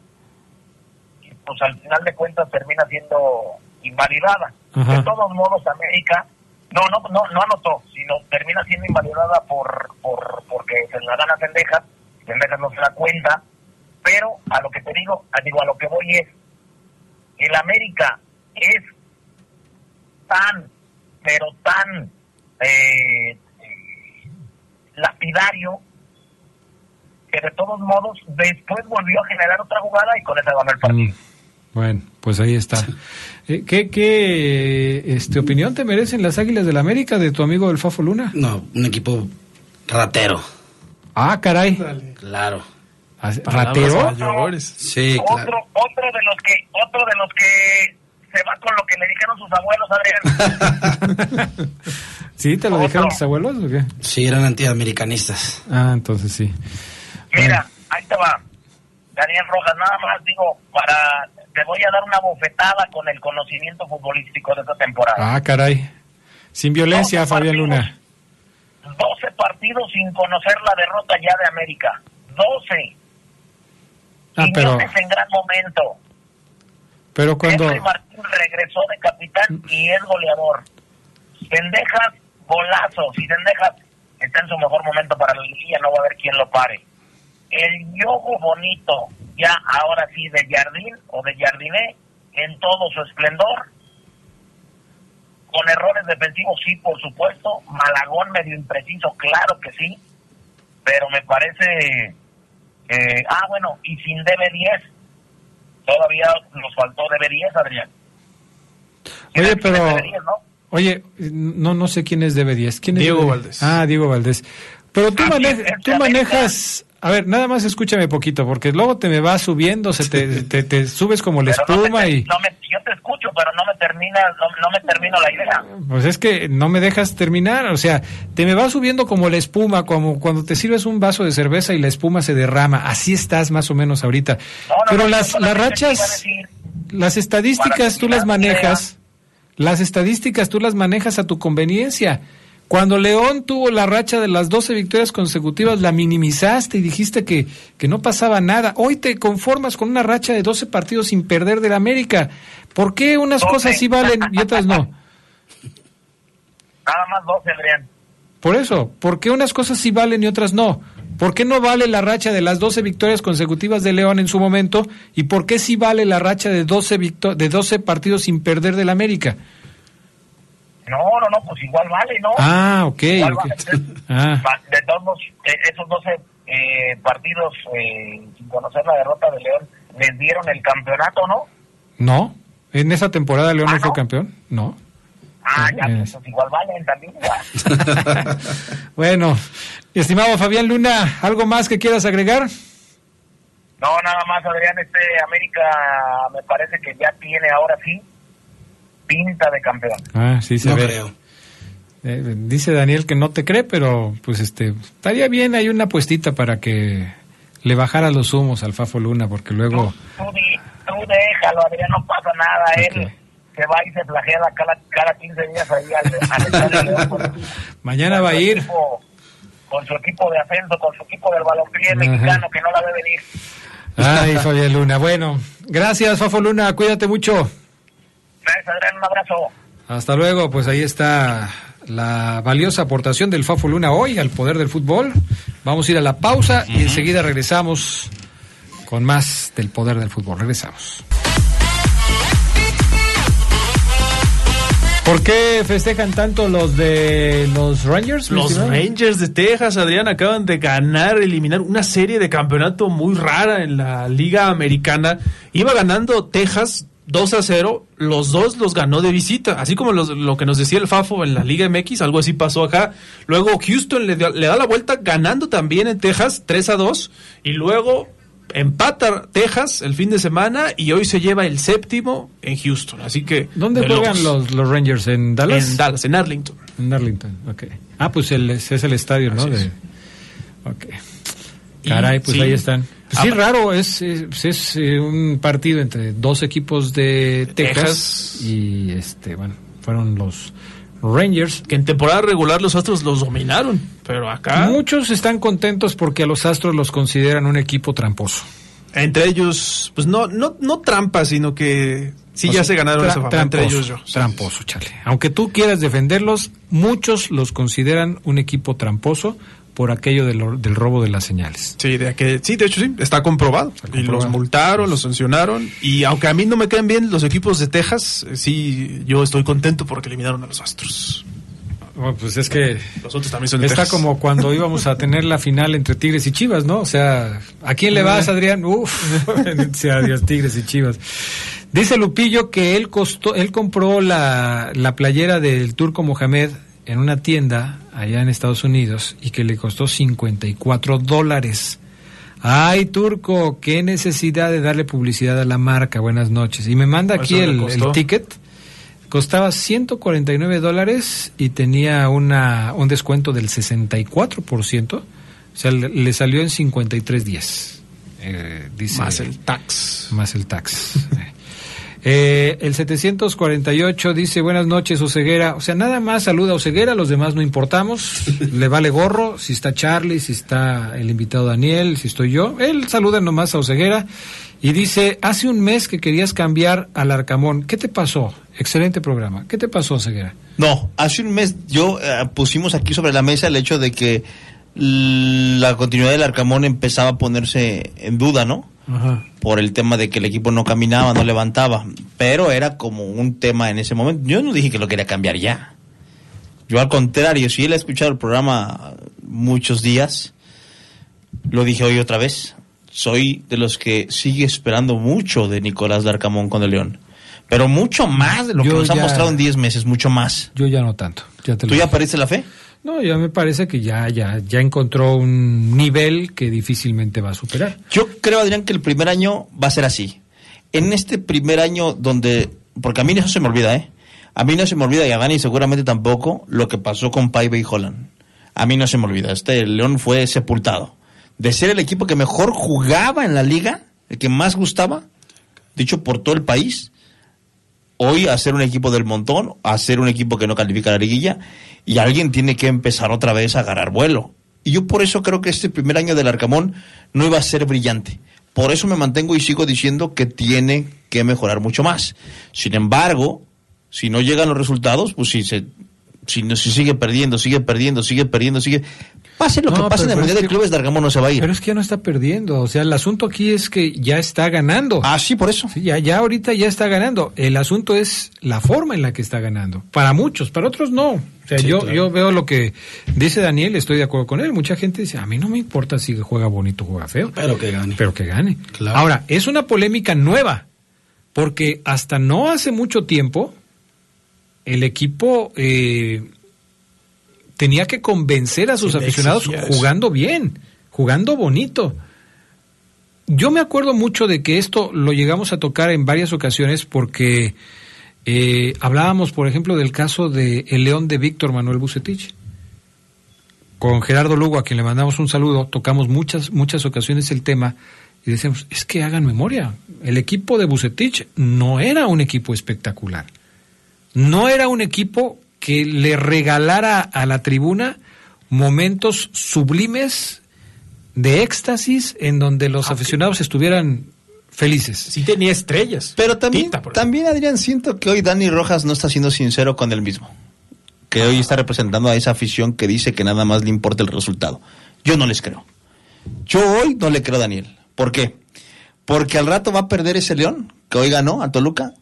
y pues al final de cuentas termina siendo invalidada. Ajá. De todos modos, América, no, no, no, no anotó, sino termina siendo invalidada por, por porque se la gana Sendejas, Sendejas no se da cuenta, pero a lo que te digo, a- digo, a lo que voy es, el América es tan, pero tan eh, lapidario que de todos modos después volvió a generar otra jugada y con esa ganó el partido. Bueno, pues ahí está. Eh, ¿Qué, qué este, opinión te merecen las Águilas del América de tu amigo el Fafo Luna? No, un equipo ratero. Ah, caray. Claro. ¿Ratero? Sí, otro, claro. otro de los que, otro de los que se va con lo que le dijeron sus abuelos, Adrián. ¿Sí? ¿Te lo dijeron tus abuelos o qué? Sí, eran antiamericanistas. Ah, entonces sí. Mira, ahí te va. Daniel Rojas, nada más digo, para te voy a dar una bofetada con el conocimiento futbolístico de esta temporada. Ah, caray. Sin violencia, Fabián Luna. 12 partidos sin conocer la derrota ya de América. 12. Ah, y pero, en gran momento. pero cuando... Henry Martín regresó de capitán y es goleador. Sendejas, golazo. Si Sendejas está en su mejor momento para la liguilla, no va a haber quien lo pare. El yogo bonito, ya ahora sí de Jardín o de Jardiné, en todo su esplendor. Con errores defensivos, sí, por supuesto. Malagón medio impreciso, claro que sí. Pero me parece. eh, ah, bueno, y sin DB10. Todavía nos faltó DB10, Adrián. Oye, pero... DB10, ¿no? Oye, no, no sé quién es DB10. ¿Quién es Diego DB10? Valdés. Ah, Diego Valdés. Pero tú, tú manejas... A ver, nada más escúchame poquito, porque luego te me vas subiendo, se te, te, te subes como la Pero no me- espuma y... no me- yo te escucho, pero no me termina, no, no me termino la idea. Pues es que no me dejas terminar, o sea, te me vas subiendo como la espuma, como cuando te sirves un vaso de cerveza y la espuma se derrama. Así estás más o menos ahorita. Pero las, las rachas, las estadísticas tú las manejas, las estadísticas tú las manejas a tu conveniencia. Cuando León tuvo la racha de las 12 victorias consecutivas, la minimizaste y dijiste que, que no pasaba nada. Hoy te conformas con una racha de 12 partidos sin perder del América. ¿Por qué unas 12? cosas sí valen y otras no? Nada más 12, Adrián. Por eso, ¿por qué unas cosas sí valen y otras no? ¿Por qué no vale la racha de las 12 victorias consecutivas de León en su momento? ¿Y por qué sí vale la racha de 12, victo- de 12 partidos sin perder del América? No, no, no, pues igual vale, ¿no? Ah, ok. Igual. Ah, De todos modos, eh, esos 12 eh, partidos eh, sin conocer la derrota de León les dieron el campeonato, ¿no? no. ¿En esa temporada León Ah, no fue campeón? No. Ah, ya, Eh, pues, pues igual valen también. ya. Bueno, estimado Fabián Luna, ¿algo más que quieras agregar? No, nada más, Adrián, este América me parece que ya tiene ahora sí pinta de campeón. Ah, sí se No ve. creo. Eh, dice Daniel que no te cree, pero pues este estaría bien hay una puestita para que le bajara los humos al Fafo Luna, porque luego Tú, di- tú déjalo, Adrián, no pasa nada. Él Ok. se va y se flagela cada, cada 15 días ahí al, al Estadio León con- mañana va a ir. equipo- con su equipo de ascenso, con su equipo del balompié mexicano, que no la ve venir. Ay, Fabián Luna. Bueno, gracias, Fafo Luna. Cuídate mucho. Gracias, Adrián, un abrazo. Hasta luego. Pues ahí está la valiosa aportación del Fafo Luna hoy al poder del fútbol. Vamos a ir a la pausa y enseguida regresamos con más del poder del fútbol. Regresamos. ¿Por qué festejan tanto los de los Rangers? Los Rangers de Texas, Adrián, acaban de ganar, eliminar una serie de campeonato muy rara en la Liga Americana. Iba ganando Texas 2 a 0, los dos los ganó de visita, así como lo que nos decía el Fafo en la Liga MX, algo así pasó acá. Luego Houston le, le da la vuelta ganando también en Texas 3 a 2 y luego empata Texas el fin de semana y hoy se lleva el séptimo en Houston. Así que. ¿Dónde juegan los, los, Rangers? ¿En Dallas? En Dallas, en Arlington. En Arlington, ok. Ah, pues el, es el estadio, ¿no? De, ok. Caray, pues ahí están. Pues sí, ah, raro, es, es, eh, un partido entre dos equipos de Texas, Texas, y este, bueno, fueron los Rangers. Que en temporada regular los Astros los dominaron, pero acá... Muchos están contentos porque a los Astros los consideran un equipo tramposo. Entre ellos, pues no, no, no trampa, sino que sí ya se ganaron esa fama. Entre ellos yo. Tramposo, Charlie. Aunque tú quieras defenderlos, muchos los consideran un equipo tramposo por aquello del, del robo de las señales. Sí, de que, sí, de hecho sí, está comprobado. Y los multaron, los sancionaron. Y aunque a mí no me caen bien los equipos de Texas, eh, sí, yo estoy contento porque eliminaron a los Astros. pues es que los otros también son de está como cuando íbamos a tener la final entre Tigres y Chivas, ¿no? O sea, ¿a quién le vas, Adrián? Uf, Dios, Tigres y Chivas. Dice Lupillo que él costó, él compró la, la playera del Turco Mohamed en una tienda allá en Estados Unidos y que le costó 54 dólares. Ay, Turco, qué necesidad de darle publicidad a la marca. Buenas noches. Y me manda aquí el, ticket. Costaba 149 dólares y tenía una, un descuento del 64%. O sea, le, salió en 53.10. Eh, dice, más el tax. Más el tax. Eh, el 748 dice, buenas noches, Oseguera. O sea, nada más saluda a Oseguera, los demás no importamos. Le vale gorro si está Charlie, si está el invitado Daniel, si estoy yo. Él saluda nomás a Oseguera y dice, hace un mes que querías cambiar al Arcamón. ¿Qué te pasó? Excelente programa. ¿Qué te pasó, Oseguera? No, hace un mes yo eh, pusimos aquí sobre la mesa el hecho de que la continuidad del Arcamón empezaba a ponerse en duda, ¿no? Por el tema de que el equipo no caminaba, no levantaba, pero era como un tema en ese momento. Yo no dije que lo quería cambiar ya. Yo al contrario, si él ha escuchado el programa muchos días, lo dije hoy otra vez, soy de los que sigue esperando mucho de Nicolás Darcamón con el León. Pero mucho más de lo que nos ha mostrado en 10 meses, mucho más. Yo ya no tanto. ¿Tú ya aparece la fe? No, ya me parece que ya, ya, ya encontró un nivel que difícilmente va a superar. Yo creo, Adrián, que el primer año va a ser así. En este primer año donde, porque a mí no se me olvida, ¿eh? A mí no se me olvida y a Dani seguramente tampoco lo que pasó con Paiva y Holland. A mí no se me olvida. Este León fue sepultado. De ser el equipo que mejor jugaba en la liga, el que más gustaba, dicho por todo el país, hoy a ser un equipo del montón, a ser un equipo que no califica la liguilla y alguien tiene que empezar otra vez a agarrar vuelo. Y yo por eso creo que este primer año del Arcamón no iba a ser brillante. Por eso me mantengo y sigo diciendo que tiene que mejorar mucho más. Sin embargo, si no llegan los resultados, pues si se si, no, si sigue perdiendo, sigue perdiendo, sigue perdiendo, sigue Pase lo que pase en el Mundial de Clubes, Dargamo no se va a ir. Pero es que ya no está perdiendo. O sea, el asunto aquí es que ya está ganando. Ah, sí, por eso. Sí, ya, ya ahorita ya está ganando. El asunto es la forma en la que está ganando. Para muchos, para otros no. O sea, yo, yo veo lo que dice Daniel, estoy de acuerdo con él. Mucha gente dice, a mí no me importa si juega bonito o juega feo. Pero que gane. Pero que gane. Ahora, es una polémica nueva. Porque hasta no hace mucho tiempo, el equipo... Eh, tenía que convencer a sus aficionados jugando bien, jugando bonito. Yo me acuerdo mucho de que esto lo llegamos a tocar en varias ocasiones porque eh, hablábamos, por ejemplo, del caso de el León de Víctor Manuel Bucetich. Con Gerardo Lugo, a quien le mandamos un saludo, tocamos muchas, muchas ocasiones el tema y decíamos, es que hagan memoria, el equipo de Bucetich no era un equipo espectacular, no era un equipo que le regalara a la tribuna momentos sublimes de éxtasis en donde los ah, aficionados estuvieran felices. Sí tenía estrellas. Pero también, también, Adrián, siento que hoy Dani Rojas no está siendo sincero con él mismo. Que hoy está representando a esa afición que dice que nada más le importa el resultado. Yo no les creo. Yo hoy no le creo a Daniel. ¿Por qué? Porque al rato va a perder ese León, que hoy ganó a Toluca.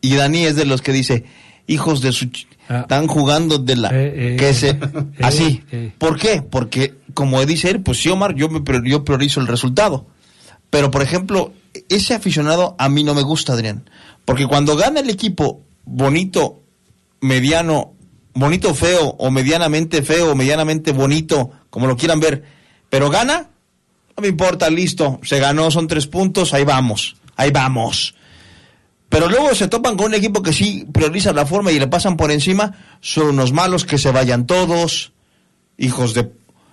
Y Dani es de los que dice, hijos de su... ch- Están jugando de la... Eh, eh, que se... eh, así. ¿Por qué? Porque, como dice él, pues sí, Omar, yo, me, yo priorizo el resultado. Pero, por ejemplo, ese aficionado a mí no me gusta, Adrián. Porque cuando gana el equipo bonito, mediano, bonito feo, o medianamente feo, o medianamente bonito, como lo quieran ver, pero gana, no me importa, listo, se ganó, son tres puntos, ahí vamos, ahí vamos. Pero luego se topan con un equipo que sí prioriza la forma y le pasan por encima, son unos malos que se vayan todos, hijos de...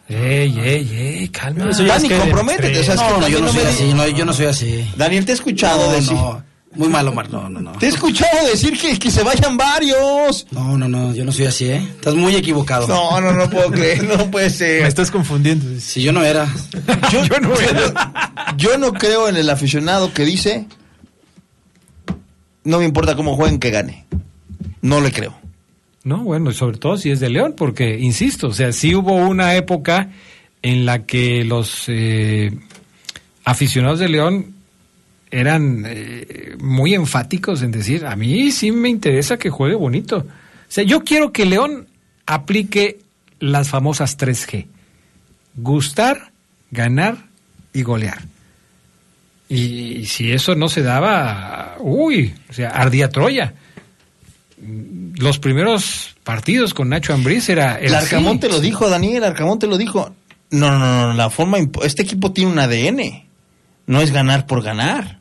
Ey, ey, ey, calma. Dani, comprométete. No, no, yo no soy así, no, yo no soy así. Daniel, te he escuchado No, decir... no, muy malo, Omar, no, no, no. Te he escuchado decir que, que se vayan varios. No, no, no, yo no soy así, ¿eh? Estás muy equivocado. No, no, no puedo creer, no puede ser. Me estás confundiendo. Si yo no era. Yo, no, yo no creo en el aficionado que dice, no me importa cómo jueguen, que gane. No le creo. No, bueno, y sobre todo si es de León, porque, insisto, o sea, sí hubo una época en la que los eh, aficionados de León eran eh, muy enfáticos en decir, a mí sí me interesa que juegue bonito. O sea, yo quiero que León aplique las famosas 3G. Gustar, ganar y golear. Y, si eso no se daba, uy, o sea, ardía Troya. Los primeros partidos con Nacho Ambriz era... El Arcamón te lo dijo, Daniel, Arcamón te lo dijo. No, no, no, la forma, este equipo tiene un ADN. No es ganar por ganar.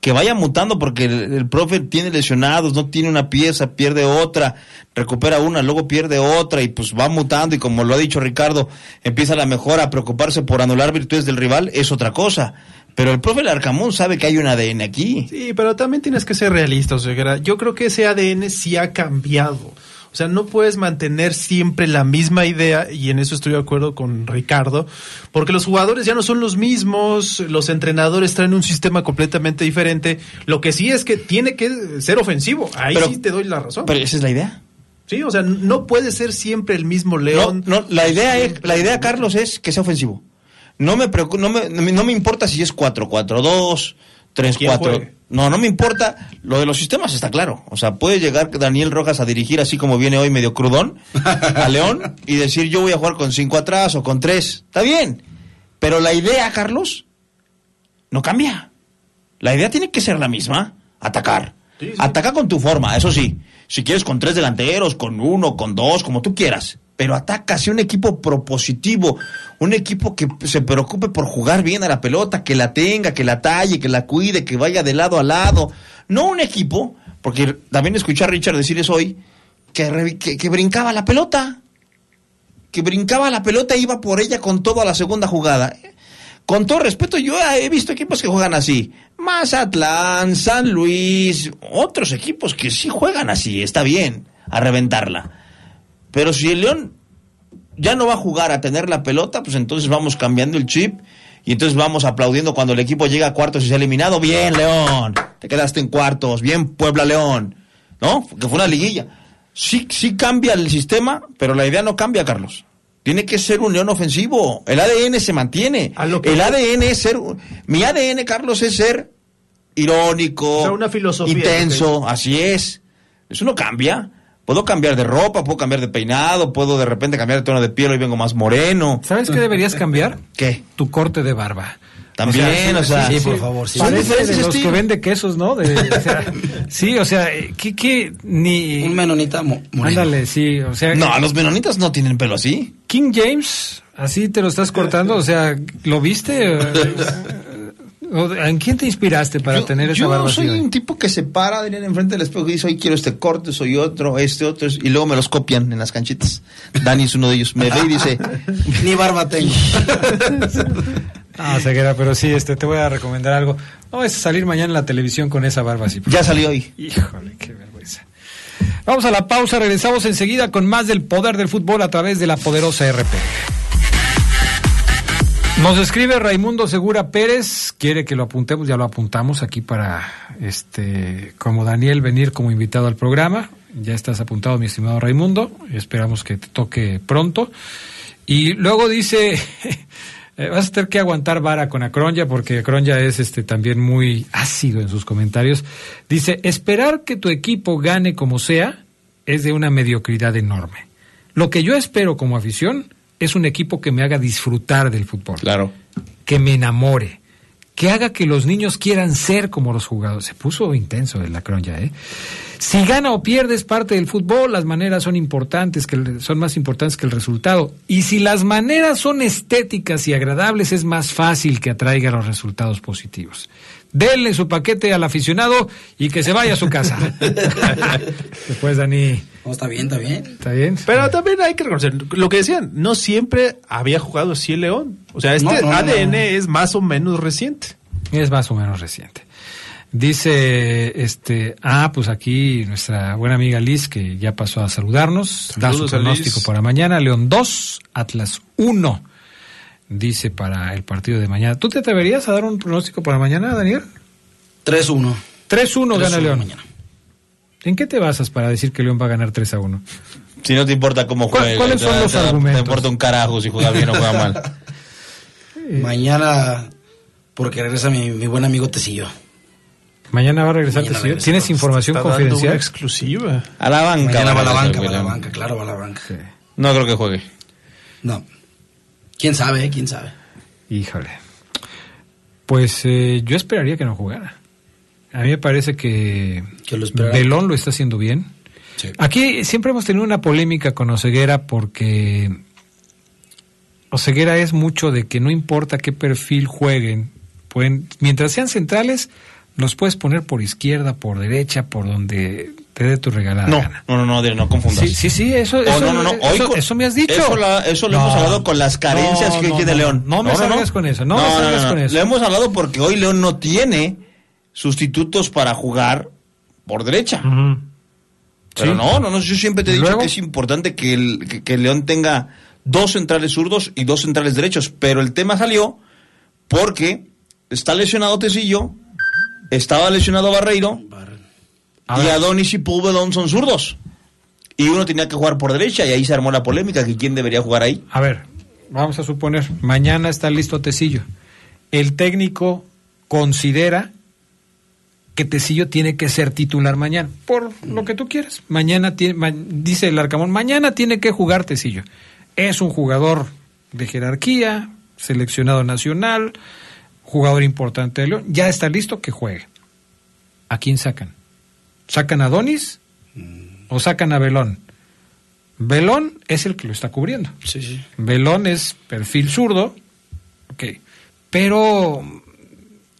Que vaya mutando porque el, el profe tiene lesionados, no tiene una pieza, pierde otra, recupera una, luego pierde otra y pues va mutando y como lo ha dicho Ricardo, empieza la mejora a preocuparse por anular virtudes del rival, es otra cosa. Pero el profe Larcamón sabe que hay un ADN aquí. Sí, pero también tienes que ser realista, Oseguera. Yo creo que ese ADN sí ha cambiado. O sea, no puedes mantener siempre la misma idea, y en eso estoy de acuerdo con Ricardo, porque los jugadores ya no son los mismos, los entrenadores traen un sistema completamente diferente. Lo que sí es que tiene que ser ofensivo. Ahí Pero- sí te doy la razón. Pero esa es la idea. Sí, o sea, no puede ser siempre el mismo León. No, no, la idea es, la idea, Carlos, es que sea ofensivo. No me preocu- no me, no me- importa si es 4-4-2, ¿Quién 3-4. juegue? No, no me importa. Lo de los sistemas está claro. O sea, puede llegar Daniel Rojas a dirigir así como viene hoy medio crudón a León y decir yo voy a jugar con 5 atrás o con 3. Está bien. Pero la idea, Carlos, no cambia. La idea tiene que ser la misma. Atacar. Ataca con tu forma, eso sí. Si quieres con tres delanteros, con uno, con dos, como tú quieras. Pero ataca, un equipo propositivo, un equipo que se preocupe por jugar bien a la pelota, que la tenga, que la talle, que la cuide, que vaya de lado a lado. No un equipo, porque también escuché a Richard decir eso hoy, que, que brincaba la pelota. Que brincaba la pelota e iba por ella con todo a la segunda jugada. Con todo respeto, yo he visto equipos que juegan así. Mazatlán, San Luis, otros equipos que sí juegan así, está bien, a reventarla. Pero si el León ya no va a jugar a tener la pelota, pues entonces vamos cambiando el chip y entonces vamos aplaudiendo cuando el equipo llega a cuartos y se ha eliminado. Bien, León, te quedaste en cuartos. Bien, Puebla León, ¿no? Que fue una liguilla. Sí, sí cambia el sistema, pero la idea no cambia, Carlos. Tiene que ser un león ofensivo. El ADN se mantiene. El ADN es ser. Mi ADN, Carlos, es ser irónico, O sea, una filosofía, intenso. Así es. Eso no cambia. Puedo cambiar de ropa, puedo cambiar de peinado, puedo de repente cambiar de tono de piel y vengo más moreno. ¿Sabes qué deberías cambiar? ¿Qué? Tu corte de barba. También, o sea, sí, por favor, sí. Parece de los que vende quesos, ¿no? De- o sea, sí, o sea, ¿qué, qué, ni... Un menonita mo- moreno. Ándale, sí, o sea... No, los menonitas no tienen pelo así. King James, así te lo estás cortando, o sea, ¿lo viste? ¿O ¿En quién te inspiraste para tener esa Yo barba así soy un tipo que se para Adrián, enfrente del espejo y dice, hoy quiero este corte, soy otro, este otro, y luego me los copian en las canchitas. Dani es uno de ellos. Me ve y dice, Ni barba tengo. Ah, ceguera, pero sí, este, te voy a recomendar algo. No vas a salir mañana en la televisión con esa barba así. ya salió hoy. Híjole, qué vergüenza. Vamos a la pausa, regresamos enseguida con más del poder del fútbol a través de la poderosa RP. Nos escribe Raimundo Segura Pérez, quiere que lo apuntemos, ya lo apuntamos aquí para, este, como Daniel, venir como invitado al programa. Ya estás apuntado, mi estimado Raimundo, esperamos que te toque pronto. Y luego dice Eh, vas a tener que aguantar vara con Acronya porque Acronya es este también muy ácido en sus comentarios. Dice, esperar que tu equipo gane como sea es de una mediocridad enorme. Lo que yo espero como afición es un equipo que me haga disfrutar del fútbol. Claro. Que me enamore. Que haga que los niños quieran ser como los jugadores. Se puso intenso el Acronya, ¿eh? Si gana o pierde es parte del fútbol, las maneras son importantes, que son más importantes que el resultado. Y si las maneras son estéticas y agradables, es más fácil que atraiga los resultados positivos. Denle su paquete al aficionado y que se vaya a su casa. Después, Dani. No, está bien, está bien. ¿Está bien? Pero también hay que reconocer, lo que decían, no siempre había jugado así el León. O sea, este No, no, no, ADN no. es más o menos reciente. Es más o menos reciente. Dice, este, ah, pues aquí nuestra buena amiga Liz, que ya pasó a saludarnos, da su pronóstico para mañana. León 2, Atlas 1, dice para el partido de mañana. ¿Tú te atreverías a dar un pronóstico para mañana, Daniel? 3-1. 3-1 gana 3-1 León. mañana. ¿En qué te basas para decir que León va a ganar 3 a 1? Si no te importa cómo ¿Cuál- juega. cuáles son te- los te- argumentos? Te importa un carajo si juega bien o juega mal. Mañana, porque regresa mi, mi buen amigo Tecillo. Mañana va a regresar. Mañana Tecillo. regresa. ¿Tienes información Está dando confidencial? una exclusiva. A la banca. Mañana va a la banca, va a la banca, claro, va a la banca. No creo que juegue. No. ¿Quién sabe, eh? ¿Quién sabe? Híjole. Pues eh, yo esperaría que no jugara. A mí me parece que. Belón lo está haciendo bien. Aquí siempre hemos tenido una polémica con Oseguera porque Oseguera es mucho de que no importa qué perfil jueguen, pueden, mientras sean centrales, los puedes poner por izquierda, por derecha, por donde te dé tu regalada No, gana. no, no, no, Adrián, no confundas. Sí, sí, sí, eso, Oh, eso, no, no, no. Hoy eso, me has dicho. Eso, la- eso lo hemos hablado con las carencias que tiene León. no me salgas con eso, no me salgas con eso. Lo hemos hablado porque hoy León no tiene sustitutos para jugar por derecha. Pero Sí. no, no, no, yo siempre te he ¿Y dicho luego? que es importante que el, que, que León tenga dos centrales zurdos y dos centrales derechos. Pero el tema salió porque está lesionado Tecillo, estaba lesionado Barreiro y Adonis y Pubelón son zurdos. Y uno tenía que jugar por derecha y ahí se armó la polémica que quién debería jugar ahí. A ver, vamos a suponer, mañana está listo Tecillo. El técnico considera que Tecillo tiene que ser titular mañana, por lo que tú quieras. Mañana tiene, ma- dice el Arcamón, mañana tiene que jugar Tecillo. Es un jugador de jerarquía, seleccionado nacional, jugador importante de León. Ya está listo que juegue. ¿A quién sacan? ¿Sacan a Donis o sacan a Belón? Belón es el que lo está cubriendo. Sí, sí. Belón es perfil zurdo, ok, pero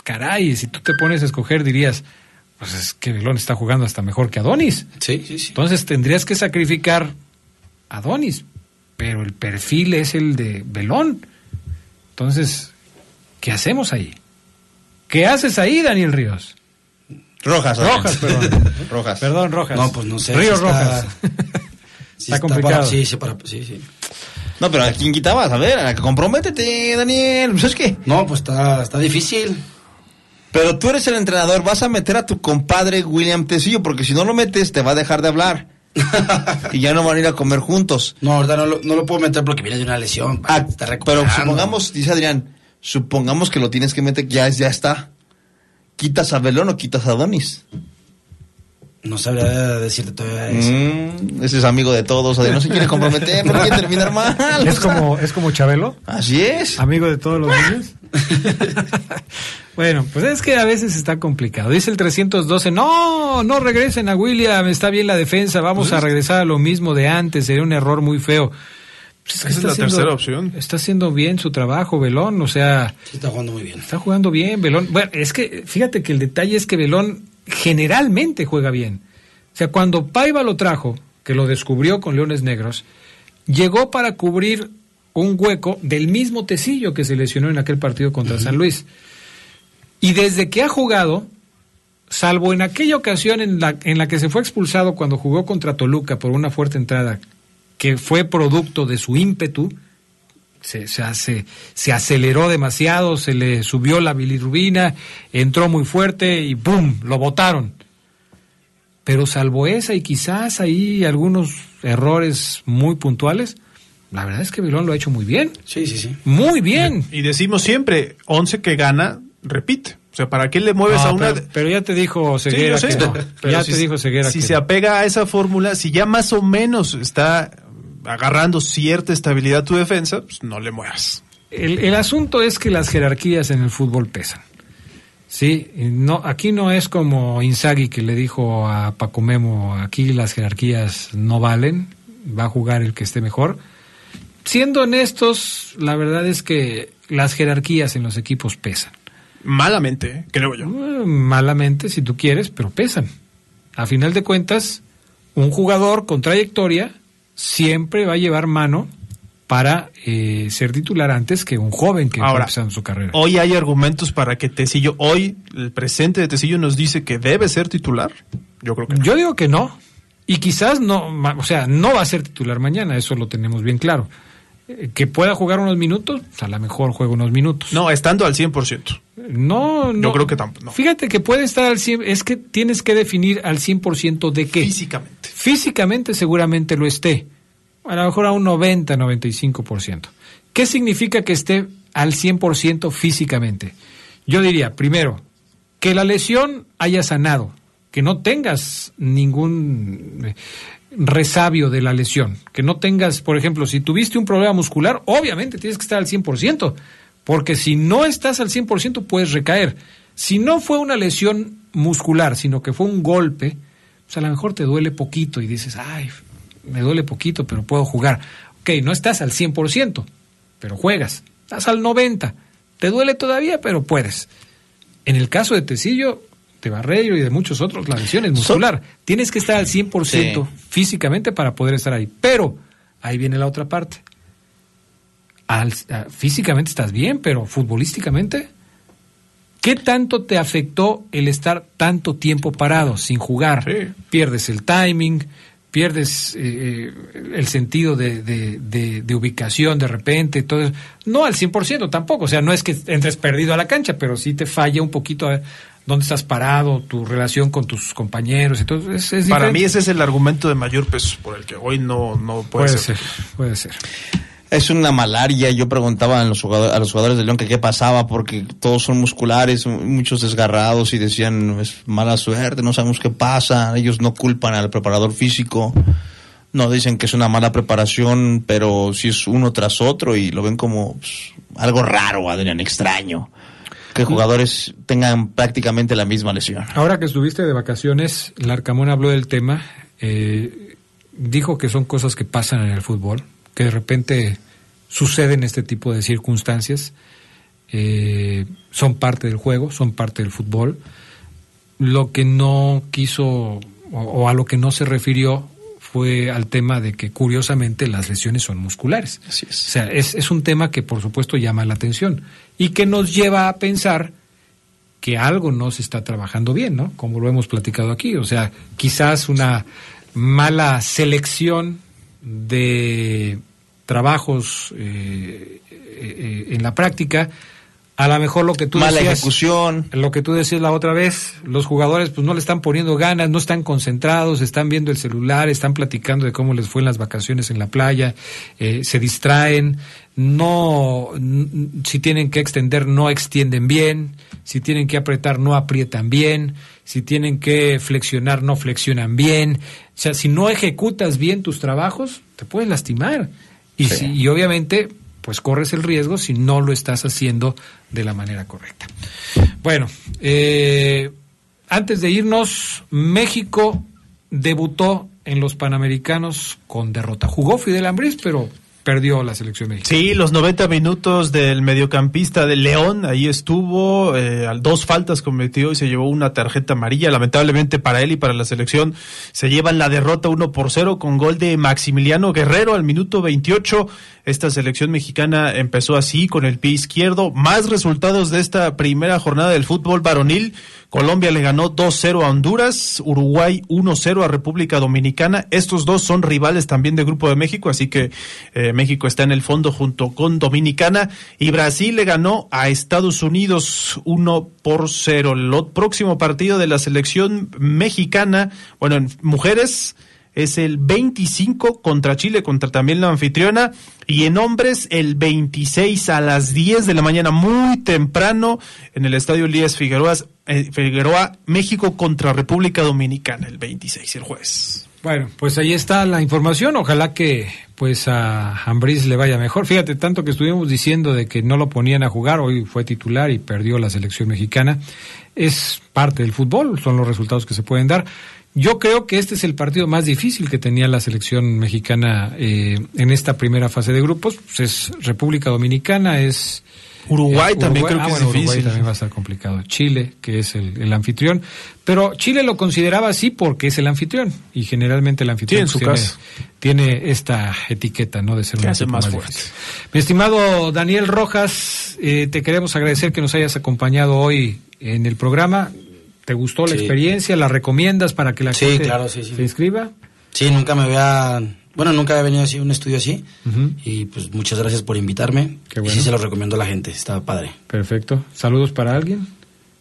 caray, si tú te pones a escoger dirías, pues es que Belón está jugando hasta mejor que Adonis. Sí, sí, sí. Entonces tendrías que sacrificar a Adonis, pero el perfil es el de Belón. Entonces, ¿qué hacemos ahí? ¿Qué haces ahí, Daniel Ríos? Rojas, Rojas, perdón. Rojas. Perdón, Rojas. No, pues no sé. Ríos si está- Rojas. si Está para- complicado. sí, sí, para- sí, sí. No, pero ¿a quién quitabas? A ver, a- comprométete, Daniel. Pues es que. No, pues está, está difícil. Pero tú eres el entrenador, vas a meter a tu compadre William Tecillo, porque si no lo metes, te va a dejar de hablar. y ya no van a ir a comer juntos. No, ahorita no lo, no lo puedo meter porque viene de una lesión. Ah, está pero supongamos, dice Adrián, supongamos que lo tienes que meter, ya, es- ya está. ¿Quitas a Belón o quitas a Donis? No sabría decirte todavía eso. Mm, ese es amigo de todos, no se quiere comprometer, no quiere terminar mal. ¿Es como, ¿Es como Chabelo? Así es. Amigo de todos los niños. bueno, pues es que a veces está complicado. Dice el 312, no, no regresen a William, está bien la defensa, vamos Pues a regresar a lo mismo de antes, sería un error muy feo. Pues Esa es está la haciendo- tercera opción. Está haciendo bien su trabajo, Belón, o sea, Sí, está jugando muy bien. está jugando bien, Belón. Bueno, es que fíjate que el detalle es que Belón generalmente juega bien. O sea, cuando Paiva lo trajo, que lo descubrió con Leones Negros, llegó para cubrir un hueco del mismo Tecillo que se lesionó en aquel partido contra San Luis. Y desde que ha jugado, salvo en aquella ocasión en la, en la que se fue expulsado cuando jugó contra Toluca por una fuerte entrada, que fue producto de su ímpetu, se, se, aceleró demasiado, se le subió la bilirrubina, entró muy fuerte y ¡pum! lo botaron. Pero salvo esa y quizás ahí algunos errores muy puntuales, La verdad es que León lo ha hecho muy bien. Sí, sí, sí. Muy bien. Y decimos siempre, 11 que gana, repite. O sea, ¿para qué le mueves No, a una... pero, pero ya te dijo Ceguera Sí, yo sé. que no. Pero Ya si- te dijo Ceguera Si que se no. apega a esa fórmula, si ya más o menos está agarrando cierta estabilidad tu defensa, pues no le muevas. El, el asunto es que las jerarquías en el fútbol pesan. Sí, no, aquí no es como Inzaghi que le dijo a Paco Memo, aquí las jerarquías no valen, va a jugar el que esté mejor. Siendo honestos, la verdad es que las jerarquías en los equipos pesan. Malamente, ¿eh? creo yo. Eh, Malamente, si tú quieres, pero pesan. A final de cuentas, un jugador con trayectoria siempre va a llevar mano para eh, ser titular antes que un joven que está Ahora, empezando su carrera. Hoy hay argumentos para que Tecillo, hoy el presente de Tecillo nos dice que debe ser titular. Yo creo que no. Yo digo que no. Y quizás no, o sea, no va a ser titular mañana, eso lo tenemos bien claro. Que pueda jugar unos minutos, pues, a lo mejor juega unos minutos. No, estando al 100%. No, no. Yo creo que tampoco. no. Fíjate que puede estar al 100, es que tienes que definir al 100% de qué. Físicamente. Físicamente seguramente lo esté. A lo mejor a un 90, 95%. ¿Qué significa que esté al 100% físicamente? Yo diría, primero, que la lesión haya sanado, que no tengas ningún eh, resabio de la lesión, que no tengas, por ejemplo, si tuviste un problema muscular, obviamente tienes que estar al 100%, porque si no estás al 100% puedes recaer. Si no fue una lesión muscular, sino que fue un golpe, pues a lo mejor te duele poquito y dices, ay, me duele poquito, pero puedo jugar. Ok, no estás al 100%, pero juegas. Estás al 90%, te duele todavía, pero puedes. En el caso de Tecillo, de Barreiro y de muchos otros, la lesión es muscular. Tienes que estar al 100% Sí. físicamente para poder estar ahí. Pero ahí viene la otra parte. Al- físicamente estás bien, pero futbolísticamente, ¿qué tanto te afectó el estar tanto tiempo parado sin jugar? Pierdes el timing, pierdes eh, eh, el sentido de, de- de- de ubicación de repente, todo eso. No al 100% tampoco, o sea, no es que entres perdido a la cancha, pero sí te falla un poquito a dónde estás parado, tu relación con tus compañeros, entonces es Para mí ese es el argumento de mayor peso por el que hoy no, no puede, puede ser. ser, puede ser. Es una malaria. Yo preguntaba a los, jugadores, a los jugadores de León que qué pasaba porque todos son musculares, muchos desgarrados y decían es mala suerte, no sabemos qué pasa. Ellos no culpan al preparador físico. No dicen que es una mala preparación, pero si es uno tras otro y lo ven como pues, algo raro, Adrián, extraño. Que jugadores tengan prácticamente la misma lesión. Ahora que estuviste de vacaciones, Larcamón habló del tema, eh, dijo que son cosas que pasan en el fútbol, que de repente suceden este tipo de circunstancias, eh, son parte del juego, son parte del fútbol. Lo que no quiso o, o a lo que no se refirió fue al tema de que curiosamente las lesiones son musculares. Así es. O sea, es, es un tema que por supuesto llama la atención y que nos lleva a pensar que algo no se está trabajando bien, ¿no? Como lo hemos platicado aquí. O sea, quizás una mala selección de trabajos eh, eh, eh, en la práctica. A lo mejor lo que tú Mala decías, ejecución. lo que tú decías la otra vez, los jugadores pues no le están poniendo ganas, no están concentrados, están viendo el celular, están platicando de cómo les fue en las vacaciones en la playa, eh, se distraen, no, si tienen que extender no extienden bien, si tienen que apretar no aprietan bien, si tienen que flexionar no flexionan bien, o sea, si no ejecutas bien tus trabajos, te puedes lastimar. Y, Sí. si- y obviamente, pues corres el riesgo si no lo estás haciendo de la manera correcta. Bueno, eh, antes de irnos, México debutó en los Panamericanos con derrota. Jugó Fidel Ambriz, pero perdió la selección mexicana. Sí, los 90 minutos del mediocampista de León, ahí estuvo, eh, dos faltas cometió y se llevó una tarjeta amarilla. Lamentablemente para él y para la selección se llevan la derrota 1 por 0 con gol de Maximiliano Guerrero al minuto 28. Esta selección mexicana empezó así con el pie izquierdo. Más resultados de esta primera jornada del fútbol varonil. Colombia le ganó 2-0 a Honduras, Uruguay 1-0 a República Dominicana. Estos dos son rivales también de Grupo de México, así que eh, México está en el fondo junto con Dominicana. Y Brasil le ganó a Estados Unidos 1 por 0. El próximo partido de la selección mexicana, bueno, en mujeres es el 25 contra Chile, contra también la anfitriona. Y en hombres, el 26 a las 10 de la mañana, muy temprano, en el estadio Elías Figueroa, eh, Figueroa, México contra República Dominicana, el 26, el jueves. Bueno, pues ahí está la información. Ojalá que pues a Ambriz le vaya mejor. Fíjate, tanto que estuvimos diciendo de que no lo ponían a jugar, hoy fue titular y perdió la selección mexicana. Es parte del fútbol, son los resultados que se pueden dar. Yo creo que este es el partido más difícil que tenía la selección mexicana eh, en esta primera fase de grupos. Pues es República Dominicana, es Uruguay también creo ah, que bueno, es difícil. Uruguay también va a estar complicado. Chile, que es el, el anfitrión. Pero Chile lo consideraba así porque es el anfitrión. Y generalmente el anfitrión Sí, en su tiene, casa. tiene esta etiqueta, ¿no? De ser Que un hace más difícil. fuerte. Mi estimado Daniel Rojas, eh, te queremos agradecer que nos hayas acompañado hoy en el programa. ¿Te gustó la experiencia? ¿La recomiendas para que la Sí, gente claro, sí, sí. se inscriba? Sí, nunca me había, bueno, nunca había venido así a un estudio así. Y pues muchas gracias por invitarme. Qué Y bueno. sí se lo recomiendo a la gente, está padre. Perfecto. ¿Saludos para alguien?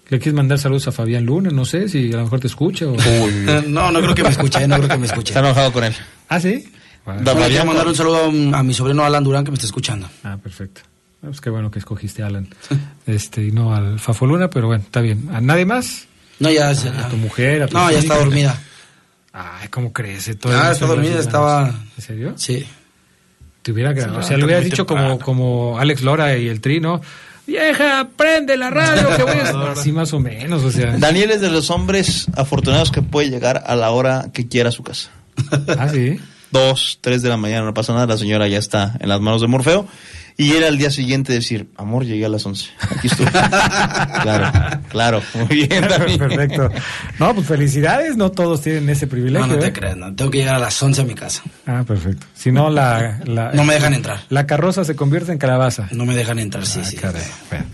¿Le quieres mandar saludos a Fabián Luna? No sé si a lo mejor te escucha. O... No, no creo que me escuche, no creo que me escuche. Está enojado con él. ¿Ah, sí? Bueno, quiero mandar un saludo a mi sobrino Alan Durán que me está escuchando. Ah, perfecto. Ah, Pues qué bueno que escogiste a Alan. Este, y no al Fafoluna, pero bueno, está bien. ¿A nadie más? No, ya, ¿A ya. tu mujer? A tus No, ya está dormida. Ay, ¿cómo crees? Ah, está dormida, estaba... ¿En serio? Sí. Te hubiera grabado. O levanta sea, le hubieras dicho temprano. como, como Alex Lora y el Trino. Vieja, prende la radio que voy a... Así más o menos, o sea. Daniel es de los hombres afortunados que puede llegar a la hora que quiera a su casa. Ah, sí. Dos, tres de la mañana, no pasa nada, la señora ya está en las manos de Morfeo. Y era al día siguiente decir, amor, llegué a las 11. Aquí estoy. claro, claro. Muy bien, Dani. Perfecto. No, pues felicidades, no todos tienen ese privilegio. No, no te ¿eh? creas, no. Tengo que llegar a las 11 a mi casa. Ah, perfecto. Si no, la, la- No me dejan entrar. La carroza se convierte en calabaza. No me dejan entrar, sí, Ah, sí. caray. Bueno.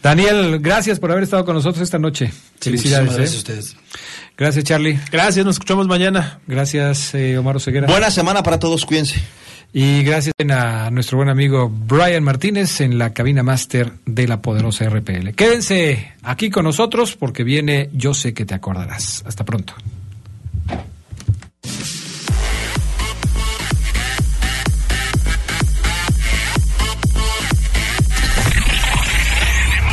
Daniel, gracias por haber estado con nosotros esta noche. Felicidades. ¿eh? a ustedes. Gracias, Charlie. Gracias, nos escuchamos mañana. Gracias, eh, Omar Oseguera. Buena semana para todos, cuídense. Y gracias a nuestro buen amigo Brian Martínez en la cabina máster de la poderosa RPL. Quédense aquí con nosotros porque viene Yo sé que te acordarás. Hasta pronto.